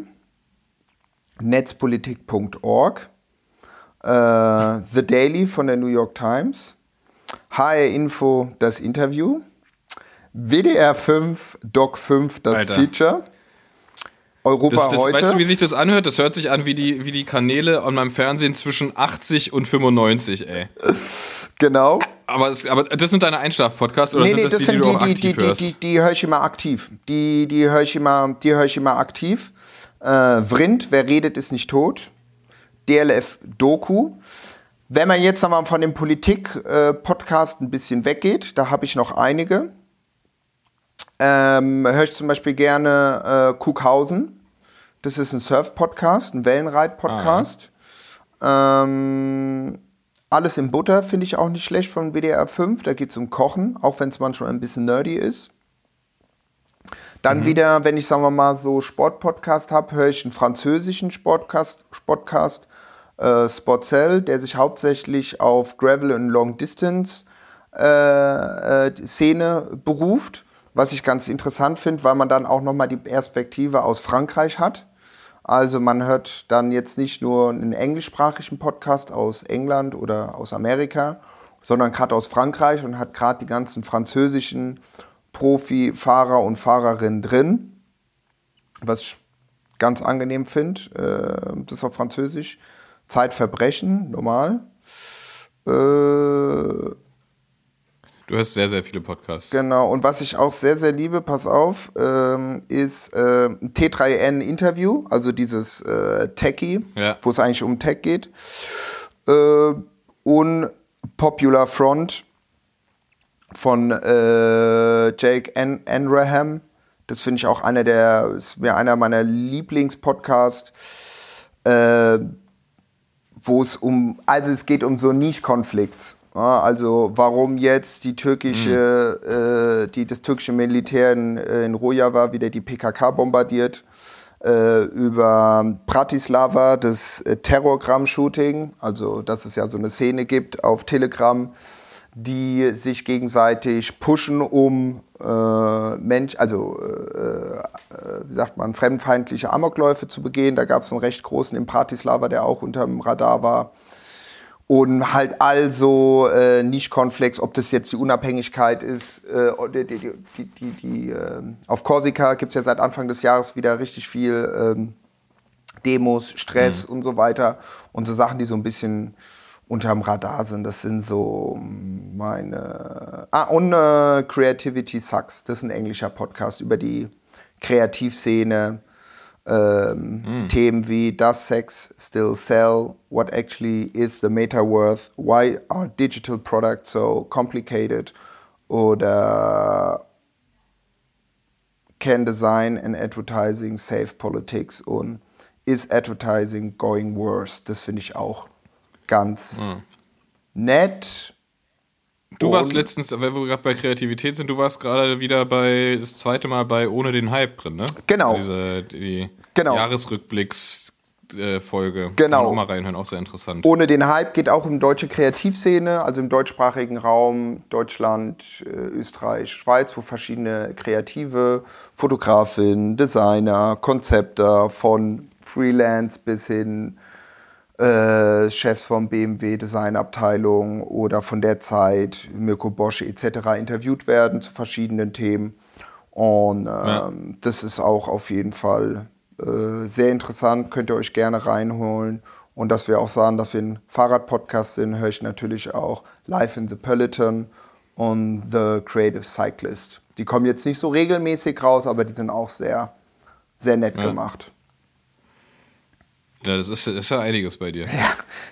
Speaker 2: netzpolitik.org, äh, The Daily von der New York Times, HR Info das Interview, WDR 5, Doc 5 das
Speaker 1: Alter.
Speaker 2: Feature, Europa
Speaker 1: Das, das,
Speaker 2: heute.
Speaker 1: weißt du, wie sich das anhört? Das hört sich an wie die, wie die Kanäle an meinem Fernsehen zwischen 80 und 95, ey.
Speaker 2: genau.
Speaker 1: Aber, es, aber das sind deine Einschlaf-Podcasts oder
Speaker 2: Nee,
Speaker 1: sind
Speaker 2: nee,
Speaker 1: das,
Speaker 2: das
Speaker 1: die, die du
Speaker 2: die,
Speaker 1: auch
Speaker 2: die,
Speaker 1: aktiv
Speaker 2: die, die,
Speaker 1: hörst?
Speaker 2: die, die höre ich immer aktiv. Die, die höre ich immer, die höre ich immer aktiv. Äh, Vrind, wer redet, ist nicht tot. DLF Doku. Wenn man jetzt einmal von dem Politik-Podcast ein bisschen weggeht, da habe ich noch einige. Ähm, höre ich zum Beispiel gerne äh, Kuckhausen. Das ist ein Surf-Podcast, ein Wellenreit-Podcast. Ähm, alles in Butter finde ich auch nicht schlecht von WDR 5. Da geht es um Kochen, auch wenn es manchmal ein bisschen nerdy ist. Dann wieder, wenn ich, sagen wir mal, so Sportpodcast habe, höre ich einen französischen Sportcast, Sportcast äh, Sportcell, der sich hauptsächlich auf Gravel und Long Distance äh, äh, Szene beruft. Was ich ganz interessant finde, weil man dann auch nochmal die Perspektive aus Frankreich hat. Also man hört dann jetzt nicht nur einen englischsprachigen Podcast aus England oder aus Amerika, sondern gerade aus Frankreich und hat gerade die ganzen französischen Profi-Fahrer und Fahrerinnen drin, was ich ganz angenehm finde. Äh, das auf Französisch. Zeitverbrechen, normal. Äh,
Speaker 1: Du hörst sehr, sehr viele Podcasts.
Speaker 2: Genau, und was ich auch sehr, sehr liebe, pass auf, ähm, ist äh, ein T3N-Interview, also dieses äh, Techie,
Speaker 1: Ja.
Speaker 2: wo es eigentlich um Tech geht. Äh, und Popular Front von äh, Jake An Anraham. Das finde ich auch einer der, ist mir einer meiner Lieblingspodcasts. Äh, wo es um, also es geht um so Niche-Konflikts. Ja, also warum jetzt die türkische, äh, die, das türkische Militär in, äh, in Rojava wieder die PKK bombardiert, äh, über Bratislava, das äh, Terrorgramm-Shooting, also dass es ja so eine Szene gibt auf Telegram, die sich gegenseitig pushen, um äh, Mensch, also äh, äh, wie sagt man, fremdenfeindliche Amokläufe zu begehen. Da gab es einen recht großen in Bratislava, der auch unter dem Radar war. Und halt also äh, Niche-Konflikts, ob das jetzt die Unabhängigkeit ist, äh, die, die, die, die, äh, auf Korsika gibt es ja seit Anfang des Jahres wieder richtig viel ähm, Demos, Stress und so weiter. Und so Sachen, die so ein bisschen unterm Radar sind. Das sind so meine. Ah, und äh, Creativity Sucks. Das ist ein englischer Podcast über die Kreativszene. Ähm, Themen wie Does Sex Still Sell? What actually is the Metaverse? Why are digital products so complicated? Oder Can Design and Advertising Save Politics? Und Is Advertising Going Worse? Das finde ich auch ganz nett.
Speaker 1: Du warst letztens, wenn wir gerade bei Kreativität sind, du warst gerade wieder bei, das zweite Mal bei Ohne den Hype drin, ne?
Speaker 2: Genau.
Speaker 1: Diese, die
Speaker 2: Genau.
Speaker 1: Jahresrückblicks-Folge.
Speaker 2: Genau.
Speaker 1: Kann auch mal reinhören, auch sehr interessant.
Speaker 2: Ohne den Hype geht auch um deutsche Kreativszene, also im deutschsprachigen Raum, Deutschland, äh, Österreich, Schweiz, wo verschiedene Kreative, Fotografinnen, Designer, Konzepter von Freelance bis hin äh, Chefs vom BMW Designabteilung oder von der Zeit, Mirko Bosch etc. interviewt werden zu verschiedenen Themen. Und ähm,
Speaker 1: Ja.
Speaker 2: das ist auch auf jeden Fall äh, sehr interessant, könnt ihr euch gerne reinholen. Und dass wir auch sagen, dass wir ein Fahrradpodcast sind, höre ich natürlich auch Live in the Peloton und The Creative Cyclist. Die kommen jetzt nicht so regelmäßig raus, aber die sind auch sehr, sehr nett
Speaker 1: Ja.
Speaker 2: gemacht.
Speaker 1: Ja, das ist, ist ja einiges bei dir.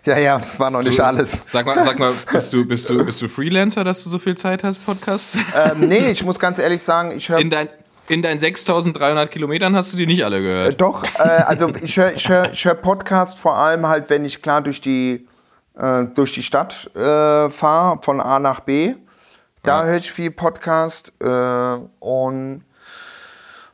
Speaker 2: Ja, ja, das war noch nicht
Speaker 1: Du-
Speaker 2: alles.
Speaker 1: Sag mal, sag mal bist, du, bist, du, bist du Freelancer, dass du so viel Zeit hast, Podcasts?
Speaker 2: ähm, nee, ich muss ganz ehrlich sagen, ich höre
Speaker 1: In, dein, in deinen 6300 Kilometern hast du die nicht alle
Speaker 2: Äh,
Speaker 1: gehört.
Speaker 2: Doch, äh, also ich höre ich hör, ich hör Podcast vor allem halt, wenn ich klar durch die, äh, durch die Stadt äh, fahre, von A nach B. Da
Speaker 1: Ja.
Speaker 2: höre ich viel Podcast äh, und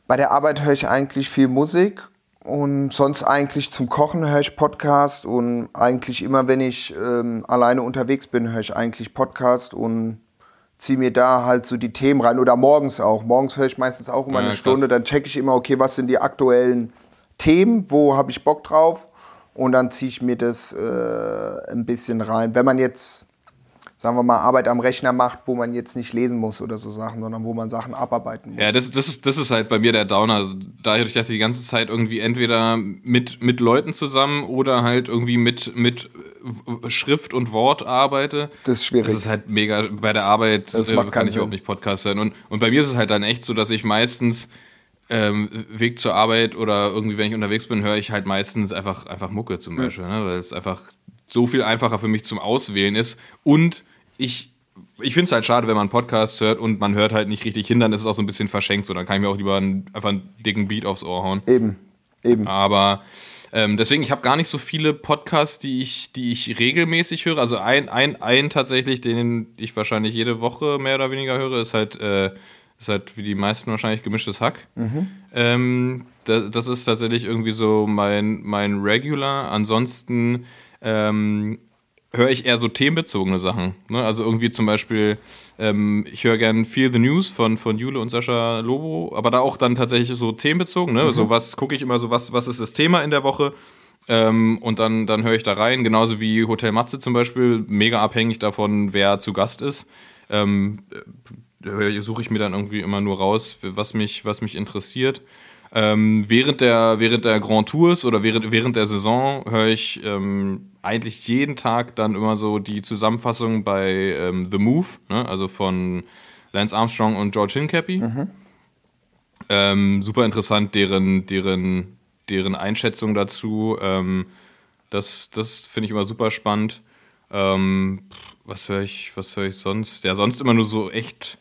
Speaker 2: bei der Arbeit höre ich eigentlich viel Musik Und sonst eigentlich zum Kochen höre ich Podcast und eigentlich immer, wenn ich ähm, alleine unterwegs bin, höre ich eigentlich Podcast und ziehe mir da halt so die Themen rein. Oder morgens auch. Morgens höre ich meistens auch immer
Speaker 1: Ja,
Speaker 2: eine
Speaker 1: krass.
Speaker 2: Stunde. Dann checke ich immer, okay, was sind die aktuellen Themen, wo habe ich Bock drauf? Und dann ziehe ich mir das äh, ein bisschen rein. Wenn man jetzt, sagen wir mal, Arbeit am Rechner macht, wo man jetzt nicht lesen muss oder so Sachen, sondern wo man Sachen abarbeiten muss.
Speaker 1: Ja, das, das, ist, das ist halt bei mir der Downer. Also dadurch, dass ich die ganze Zeit irgendwie entweder mit, mit Leuten zusammen oder halt irgendwie mit, mit Schrift und Wort arbeite.
Speaker 2: Das ist schwierig.
Speaker 1: Das ist halt mega, bei der Arbeit
Speaker 2: Das
Speaker 1: äh,
Speaker 2: macht
Speaker 1: kann ich überhaupt
Speaker 2: Sinn.
Speaker 1: nicht Podcast hören. Und, und bei mir ist es halt dann echt so, dass ich meistens ähm, Weg zur Arbeit oder irgendwie, wenn ich unterwegs bin, höre ich halt meistens einfach, einfach Mucke zum Beispiel, ne? weil es einfach so viel einfacher für mich zum Auswählen ist. Und ich, ich finde es halt schade, wenn man einen Podcast hört und man hört halt nicht richtig hin, dann ist es auch so ein bisschen verschenkt. So, dann kann ich mir auch lieber einen, einfach einen dicken Beat aufs Ohr hauen.
Speaker 2: Eben, eben.
Speaker 1: Aber ähm, deswegen, ich habe gar nicht so viele Podcasts, die ich, die ich regelmäßig höre. Also ein, ein, ein tatsächlich, den ich wahrscheinlich jede Woche mehr oder weniger höre, ist halt, äh, ist halt wie die meisten wahrscheinlich gemischtes Hack. Ähm, da, das ist tatsächlich irgendwie so mein, mein Regular. Ansonsten ähm, höre ich eher so themenbezogene Sachen. Ne? Also irgendwie zum Beispiel, ähm, ich höre gern Feel the News von, von Jule und Sascha Lobo, aber da auch dann tatsächlich so themenbezogen. Ne? So was gucke ich immer so, was, was ist das Thema in der Woche? Ähm, und dann, dann höre ich da rein, genauso wie Hotel Matze zum Beispiel, mega abhängig davon, wer zu Gast ist. Ähm, äh, suche ich mir dann irgendwie immer nur raus, was mich, was mich interessiert. Ähm, während, der, während der Grand Tours oder während, während der Saison höre ich ähm, eigentlich jeden Tag dann immer so die Zusammenfassung bei ähm, The Move, ne? also von Lance Armstrong und George Hincapie. Ähm, super interessant, deren, deren, deren Einschätzung dazu. Ähm, das das finde ich immer super spannend. Ähm, was höre ich, was höre ich sonst? Ja, sonst immer nur so echt,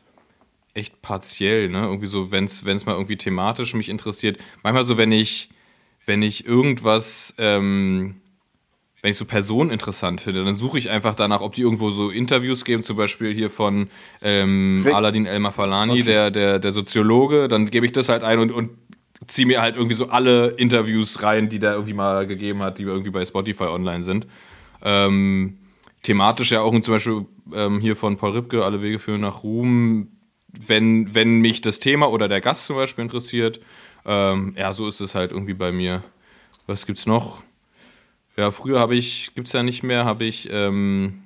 Speaker 1: echt partiell, ne? Irgendwie so, wenn es mal irgendwie thematisch mich interessiert. Manchmal so, wenn ich, wenn ich irgendwas, ähm, wenn ich so Personen interessant finde, dann suche ich einfach danach, ob die irgendwo so Interviews geben, zum Beispiel hier von ähm,
Speaker 2: Rick-
Speaker 1: Aladin El Mafalani, der, der, der Soziologe, dann gebe ich das halt ein und, und ziehe mir halt irgendwie so alle Interviews rein, die der irgendwie mal gegeben hat, die irgendwie bei Spotify online sind. Ähm, thematisch ja auch zum Beispiel ähm, hier von Paul Ripke, Alle Wege führen nach Ruhm, wenn, wenn mich das Thema oder der Gast zum Beispiel interessiert. Ähm, ja, so ist es halt irgendwie bei mir. Was gibt's noch? Ja, früher habe ich, gibt's ja nicht mehr, habe ich ähm,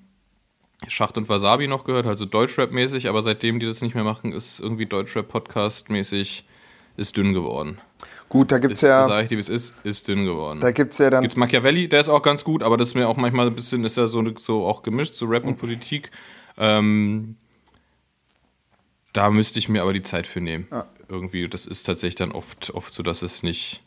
Speaker 1: Schacht und Wasabi noch gehört, also Deutschrap-mäßig, aber seitdem die das nicht mehr machen, ist irgendwie Deutschrap-Podcast-mäßig ist dünn geworden.
Speaker 2: Gut, da gibt es
Speaker 1: Ist,
Speaker 2: ja,
Speaker 1: sag ich dir, wie es ist, ist dünn geworden.
Speaker 2: da gibt's ja dann
Speaker 1: Gibt's Machiavelli, der ist auch ganz gut, aber das ist mir auch manchmal ein bisschen, ist ja so, so auch gemischt, so Rap und Politik. Ähm, da müsste ich mir aber die Zeit für nehmen. Irgendwie, das ist tatsächlich dann oft, oft so, dass es nicht.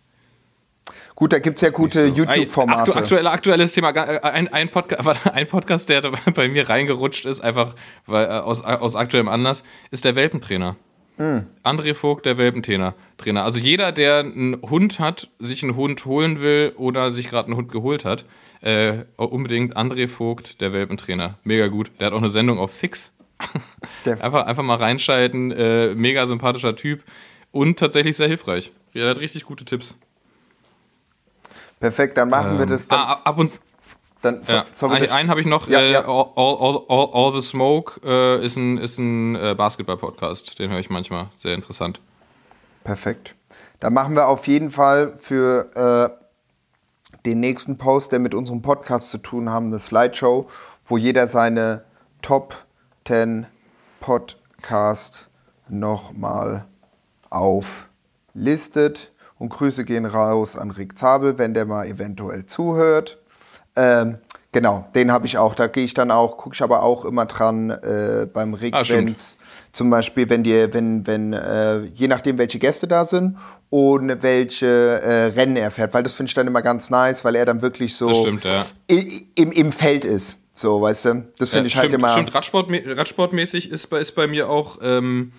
Speaker 2: Gut, da gibt es ja gute
Speaker 1: so-
Speaker 2: YouTube-Formate.
Speaker 1: Aktu aktuelle, aktuelles Thema. Äh, Ein, ein, Podca warte, ein Podcast, der bei mir reingerutscht ist, einfach weil, äh, aus, aus aktuellem Anlass, ist der Welpentrainer.
Speaker 2: Hm.
Speaker 1: André Vogt, der Welpentrainer. Trainer. Also jeder, der einen Hund hat, sich einen Hund holen will oder sich gerade einen Hund geholt hat, äh, unbedingt André Vogt, der Welpentrainer. Mega gut. Der hat auch eine Sendung auf Six.
Speaker 2: Der-
Speaker 1: einfach, einfach mal reinschalten. Äh, mega sympathischer Typ und tatsächlich sehr hilfreich. Er hat richtig gute Tipps.
Speaker 2: Perfekt, dann machen wir das dann.
Speaker 1: Ah, ab und
Speaker 2: dann so,
Speaker 1: ja.
Speaker 2: sollen wir
Speaker 1: Einen, habe ich noch.
Speaker 2: Ja,
Speaker 1: äh,
Speaker 2: ja.
Speaker 1: All, all, all, all the Smoke äh, ist ein, ist ein äh, Basketball-Podcast. Den höre ich manchmal. Sehr interessant.
Speaker 2: Perfekt. Dann machen wir auf jeden Fall für äh, den nächsten Post, der mit unserem Podcast zu tun haben, eine Slideshow, wo jeder seine Top 10 Podcast nochmal auflistet. Und Grüße gehen raus an Rick Zabel, wenn der mal eventuell zuhört. Ähm, genau, den habe ich auch. Da gehe ich dann auch, gucke ich aber auch immer dran äh, beim Rick,
Speaker 1: Ah,
Speaker 2: wenn's zum Beispiel, wenn dir, wenn, wenn, äh, je nachdem, welche Gäste da sind und welche äh, Rennen er fährt, weil das finde ich dann immer ganz nice, weil er dann wirklich so
Speaker 1: stimmt, ja.
Speaker 2: im, im Feld ist. So, weißt du? Das finde
Speaker 1: Ja,
Speaker 2: ich halt
Speaker 1: stimmt,
Speaker 2: immer.
Speaker 1: Stimmt, Radsport, Radsportmäßig ist bei, ist bei mir auch ähm,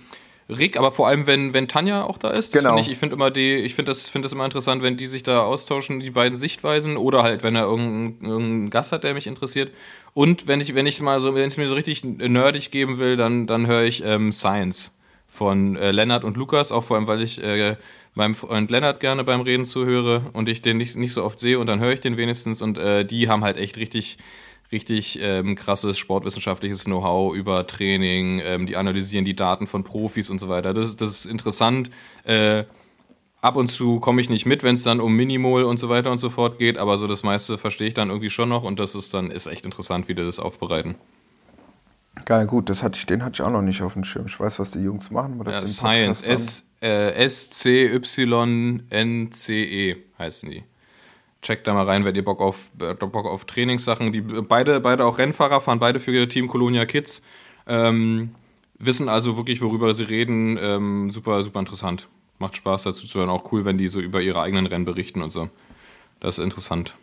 Speaker 1: Rick, aber vor allem, wenn, wenn Tanja auch da ist.
Speaker 2: Genau.
Speaker 1: find Ich, ich finde immer die, ich finde das, find das immer interessant, wenn die sich da austauschen, die beiden Sichtweisen, oder halt, wenn er irgendeinen irgendeinen Gast hat, der mich interessiert. Und wenn ich, wenn ich mal so, wenn es mir so richtig nerdig geben will, dann, dann höre ich ähm, Science von äh, Lennart und Lukas, auch vor allem, weil ich, äh, meinem Freund Lennart gerne beim Reden zuhöre und ich den nicht, nicht so oft sehe und dann höre ich den wenigstens und äh, die haben halt echt richtig, richtig ähm, krasses sportwissenschaftliches Know-how über Training, ähm, die analysieren die Daten von Profis und so weiter. Das, das ist interessant. Äh, ab und zu komme ich nicht mit, wenn es dann um Minimol und so weiter und so fort geht, aber so das meiste verstehe ich dann irgendwie schon noch und das ist dann ist echt interessant, wie die das aufbereiten.
Speaker 2: Geil, gut, das hatte ich, den hatte ich auch noch nicht auf dem Schirm. Ich weiß, was die Jungs machen, aber das
Speaker 1: Ja,
Speaker 2: ist
Speaker 1: Science, S, äh, S-C-Y-N-C-E heißen die. Checkt da mal rein, wenn ihr Bock auf, äh, Bock auf Trainingssachen. Die beide, beide auch Rennfahrer, fahren beide für Team Colonia Kids. Ähm, wissen also wirklich, worüber sie reden. Ähm, super, super interessant. Macht Spaß dazu zu hören. Auch cool, wenn die so über ihre eigenen Rennen berichten und so. Das ist interessant.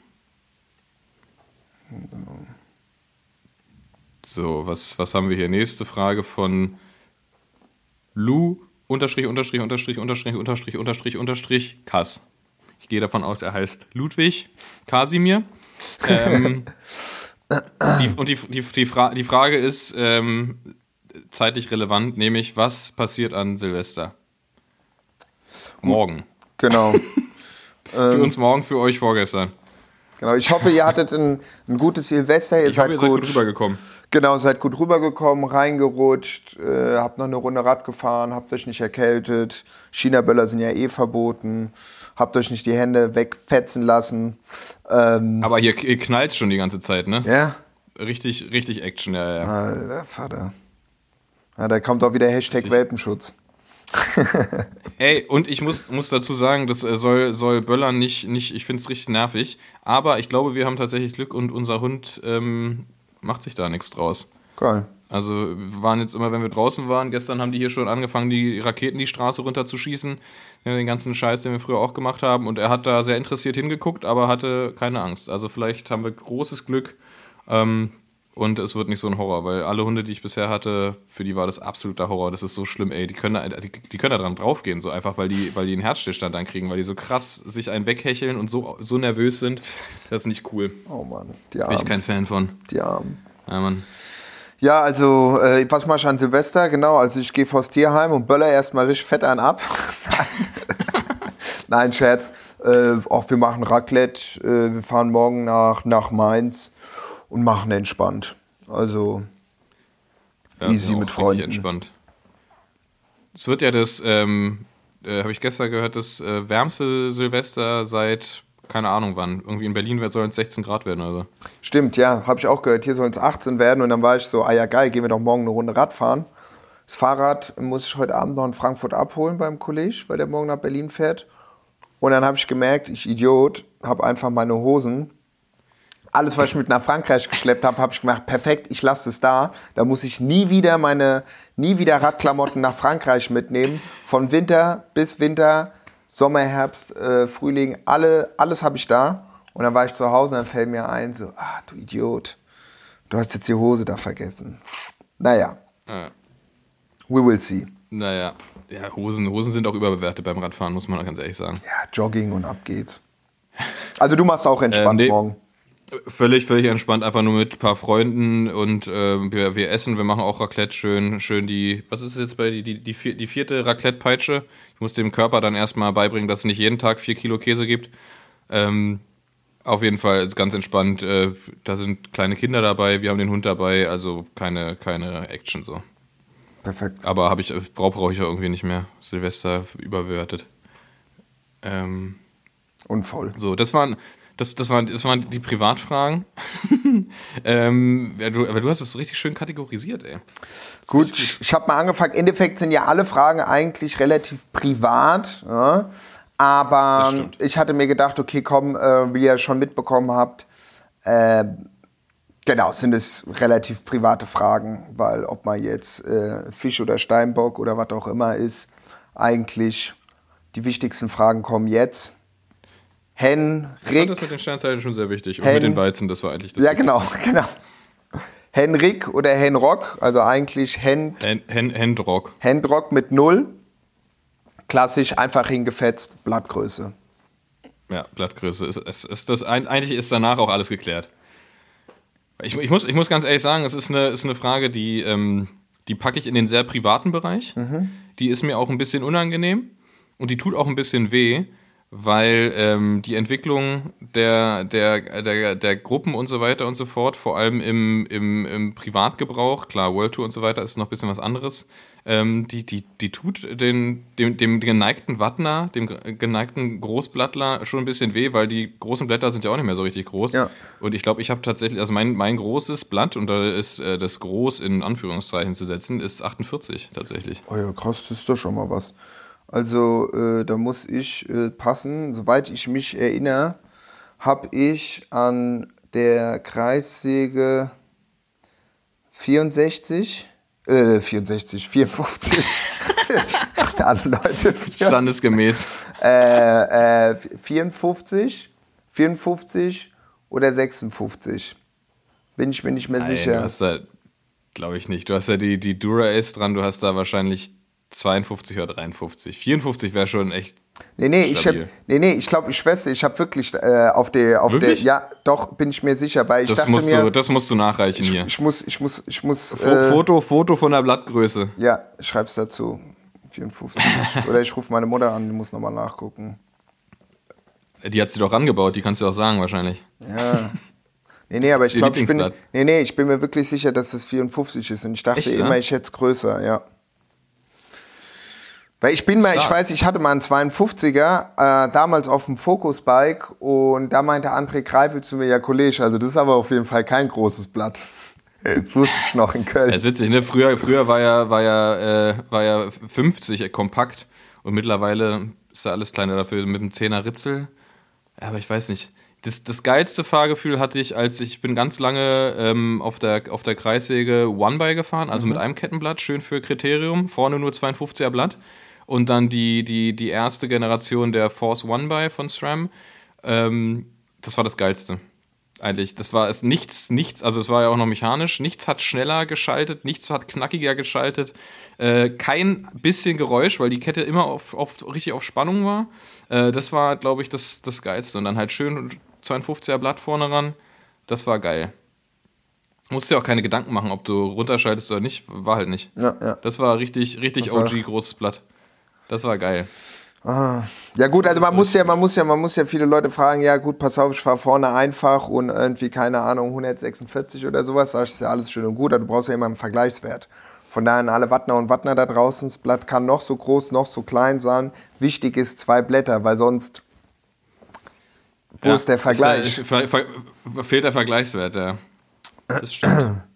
Speaker 1: So, was, was haben wir hier? Nächste Frage von Lu unterstrich unterstrich unterstrich unterstrich unterstrich unterstrich unterstrich Kass. Ich gehe davon aus, er heißt Ludwig Kasimir. Ähm, die, und die, die, die, Fra die Frage ist ähm, zeitlich relevant, nämlich was passiert an Silvester? Morgen.
Speaker 2: Genau.
Speaker 1: Für uns morgen, für euch vorgestern.
Speaker 2: genau. Ich hoffe, ihr hattet ein, ein gutes Silvester. Ihr
Speaker 1: Ich hoffe,
Speaker 2: seid
Speaker 1: ihr seid gut
Speaker 2: gut,
Speaker 1: rübergekommen.
Speaker 2: Genau, seid gut rübergekommen, reingerutscht, äh, habt noch eine Runde Rad gefahren, habt euch nicht erkältet. China-Böller sind ja eh verboten. Habt euch nicht die Hände wegfetzen lassen. Ähm,
Speaker 1: Aber hier knallt schon die ganze Zeit, ne?
Speaker 2: ja,
Speaker 1: Richtig, richtig Action, ja, ja.
Speaker 2: alter Vater. Ja, da kommt auch wieder Hashtag
Speaker 1: Richtig.
Speaker 2: Welpenschutz.
Speaker 1: Ey, und ich muss, muss dazu sagen, das äh, soll, soll Böllern nicht, nicht ich finde es richtig nervig. Aber ich glaube, wir haben tatsächlich Glück und unser Hund ähm, macht sich da nichts draus.
Speaker 2: Geil.
Speaker 1: Also wir waren jetzt immer, wenn wir draußen waren, gestern haben die hier schon angefangen, die Raketen die Straße runter zu schießen. Ja, Den ganzen Scheiß, den wir früher auch gemacht haben. Und er hat da sehr interessiert hingeguckt, aber hatte keine Angst. Also vielleicht haben wir großes Glück. Ähm, und es wird nicht so ein Horror, weil alle Hunde, die ich bisher hatte, für die war das absoluter Horror. Das ist so schlimm, ey. Die können da, die, die können da dran draufgehen, so einfach, weil die, weil die einen Herzstillstand dann kriegen, weil die so krass sich einen weghecheln und so, so nervös sind. Das ist nicht cool.
Speaker 2: Oh Mann, die
Speaker 1: Bin ich
Speaker 2: Armen.
Speaker 1: kein Fan von.
Speaker 2: Die Armen.
Speaker 1: Ja, Mann.
Speaker 2: Ja, also, äh, was mach ich an Silvester? Genau, also ich gehe vors Tierheim und böller erstmal richtig fett einen ab. Nein, Scherz. Äh, auch wir machen Raclette. Äh, wir fahren morgen nach, nach Mainz und machen entspannt. Also,
Speaker 1: Ja,
Speaker 2: Easy mit Freunden.
Speaker 1: entspannt. Es wird ja das, ähm, äh, habe ich gestern gehört, das äh, wärmste Silvester seit, keine Ahnung wann. Irgendwie in Berlin sollen es 16 Grad werden oder so.
Speaker 2: stimmt, ja, habe ich auch gehört. Hier sollen es 18 werden und dann war ich so, ah ja, geil, gehen wir doch morgen eine Runde Rad fahren. Das Fahrrad muss ich heute Abend noch in Frankfurt abholen beim Kollege, weil der morgen nach Berlin fährt. Und dann habe ich gemerkt, ich Idiot, habe einfach meine Hosen alles, was ich mit nach Frankreich geschleppt habe, habe ich gemacht, perfekt, ich lasse es da. Da muss ich nie wieder meine, nie wieder Radklamotten nach Frankreich mitnehmen. Von Winter bis Winter, Sommer, Herbst, äh, Frühling, alle, alles habe ich da. Und dann war ich zu Hause und dann fällt mir ein, so, ah, du Idiot, du hast jetzt die Hose da vergessen. Naja,
Speaker 1: Äh,
Speaker 2: we will see.
Speaker 1: naja, ja, Hosen, Hosen sind auch überbewertet beim Radfahren, muss man ganz ehrlich sagen.
Speaker 2: Ja, Jogging und ab geht's. Also du machst auch entspannt
Speaker 1: Ähm, nee.
Speaker 2: morgen.
Speaker 1: Völlig, völlig entspannt, einfach nur mit ein paar Freunden und äh, wir, wir essen, wir machen auch Raclette schön, schön die, was ist jetzt bei die, die, die, vier- die vierte Raclette-Peitsche? Ich muss dem Körper dann erstmal beibringen, dass es nicht jeden Tag vier Kilo Käse gibt. Ähm, auf jeden Fall ist ganz entspannt. Äh, da sind kleine Kinder dabei, wir haben den Hund dabei, also keine, keine Action so.
Speaker 2: Perfekt.
Speaker 1: Aber habe ich brauche brauch ich auch irgendwie nicht mehr. Silvester überbewertet. Ähm,
Speaker 2: Und voll.
Speaker 1: so, das waren, das, das waren, das waren die Privatfragen. ähm, du, aber du hast es richtig schön kategorisiert, ey.
Speaker 2: Gut,
Speaker 1: richtig
Speaker 2: ich habe mal angefangen. Im Endeffekt sind ja alle Fragen eigentlich relativ privat. Ja? Aber
Speaker 1: stimmt.
Speaker 2: ich hatte mir gedacht, okay, komm, äh, wie ihr schon mitbekommen habt, äh, genau, sind es relativ private Fragen, weil ob man jetzt äh, Fisch oder Steinbock oder was auch immer ist, eigentlich die wichtigsten Fragen kommen jetzt. Henrik,
Speaker 1: das mit den Sternzeichen schon sehr wichtig. Und
Speaker 2: Hen-
Speaker 1: mit den Weizen, das war eigentlich das
Speaker 2: ja genau, genau. Henrik oder Henrock, also eigentlich Hen
Speaker 1: Hen, Hen, Hendrock.
Speaker 2: Handrock mit null. Klassisch, einfach hingefetzt, Blattgröße.
Speaker 1: Ja, Blattgröße. Ist, ist, ist das, eigentlich ist danach auch alles geklärt. Ich, ich, muss, ich muss ganz ehrlich sagen, es ist eine, ist eine Frage, die, ähm, die packe ich in den sehr privaten Bereich. Die ist mir auch ein bisschen unangenehm. und die tut auch ein bisschen weh, weil ähm, die Entwicklung der, der, der, der Gruppen und so weiter und so fort, vor allem im, im, im Privatgebrauch, klar, World Tour und so weiter ist noch ein bisschen was anderes, ähm, die, die, die tut den, dem, dem geneigten Wattner, dem geneigten Großblattler schon ein bisschen weh, weil die großen Blätter sind ja auch nicht mehr so richtig groß.
Speaker 2: Ja.
Speaker 1: Und ich glaube, ich habe tatsächlich, also mein, mein großes Blatt, und da ist äh, das Groß in Anführungszeichen zu setzen, ist 48 tatsächlich.
Speaker 2: Oh ja, krass, das ist doch schon mal was. Also äh, da muss ich äh, passen. Soweit ich mich erinnere, habe ich an der Kreissäge 64, äh, 64, 54, alle Leute,
Speaker 1: Standesgemäß.
Speaker 2: äh, äh, 54, 54 oder 56. Bin ich mir nicht mehr
Speaker 1: Nein,
Speaker 2: sicher.
Speaker 1: du hast da, glaube ich nicht. Du hast ja die, die Dura-Ace dran, du hast da wahrscheinlich 52 oder 53. 54 wäre schon echt.
Speaker 2: Nee, nee, ich hab,
Speaker 1: Stabil.
Speaker 2: nee, nee, ich glaube, ich Schwester, ich habe wirklich äh, auf der, auf
Speaker 1: Wirklich?
Speaker 2: der, ja, doch, bin ich mir sicher, weil ich
Speaker 1: Das
Speaker 2: dachte
Speaker 1: musst,
Speaker 2: mir,
Speaker 1: du, das musst du nachreichen
Speaker 2: ich,
Speaker 1: hier.
Speaker 2: ich muss, ich muss, ich muss, äh,
Speaker 1: Foto, Foto von der Blattgröße.
Speaker 2: ja, ich schreib's dazu, 54. Oder ich rufe meine Mutter an, die muss nochmal nachgucken.
Speaker 1: Die hat sie doch rangebaut, die kannst du auch sagen wahrscheinlich.
Speaker 2: Ja. Nee, nee, aber ich glaube, ich bin, nee, nee, ich bin mir wirklich sicher, dass es 54 ist und ich dachte
Speaker 1: Echt,
Speaker 2: immer,
Speaker 1: ja?
Speaker 2: ich hätte es größer, ja. Weil ich bin mal, ich
Speaker 1: Stark.
Speaker 2: weiß, ich hatte mal einen 52er, äh, damals auf dem Focus-Bike und da meinte André Greifel zu mir, ja Kollege, also das ist aber auf jeden Fall kein großes Blatt. Das wusste ich noch in Köln.
Speaker 1: Das ist witzig, ne? Früher, früher war ja, war ja, äh, war ja 50 kompakt und mittlerweile ist ja alles kleiner dafür mit einem 10er Ritzel. Aber ich weiß nicht. Das, das geilste Fahrgefühl hatte ich, als ich bin ganz lange ähm, auf, der, auf der Kreissäge One-By gefahren, also mit einem Kettenblatt, schön für Kriterium, vorne nur 52er Blatt. Und dann die, die, die erste Generation der Force One-By von SRAM. Ähm, das war das Geilste. Eigentlich. Das war es nichts, nichts, also es war ja auch noch mechanisch, nichts hat schneller geschaltet, nichts hat knackiger geschaltet. Äh, kein bisschen Geräusch, weil die Kette immer auf, auf, richtig auf Spannung war. Äh, das war, glaube ich, das, das Geilste. Und dann halt schön 52er Blatt vorne ran. Das war geil. Musst dir auch keine Gedanken machen, ob du runterschaltest oder nicht. War halt nicht.
Speaker 2: Ja, ja.
Speaker 1: Das war richtig, richtig
Speaker 2: Das
Speaker 1: OG großes Blatt. Das war geil.
Speaker 2: Ja gut, also man muss ja, man muss ja, man muss ja viele Leute fragen, ja gut, pass auf, ich fahre vorne einfach und irgendwie, keine Ahnung, 146 oder sowas, ich, ist ja alles schön und gut, aber du brauchst ja immer einen Vergleichswert. Von daher an alle Wattner und Wattner da draußen, das Blatt kann noch so groß, noch so klein sein. Wichtig ist zwei Blätter, weil sonst, wo
Speaker 1: Ja,
Speaker 2: ist der Vergleich?
Speaker 1: Ist der, fehlt der Vergleichswert, ja. Das stimmt.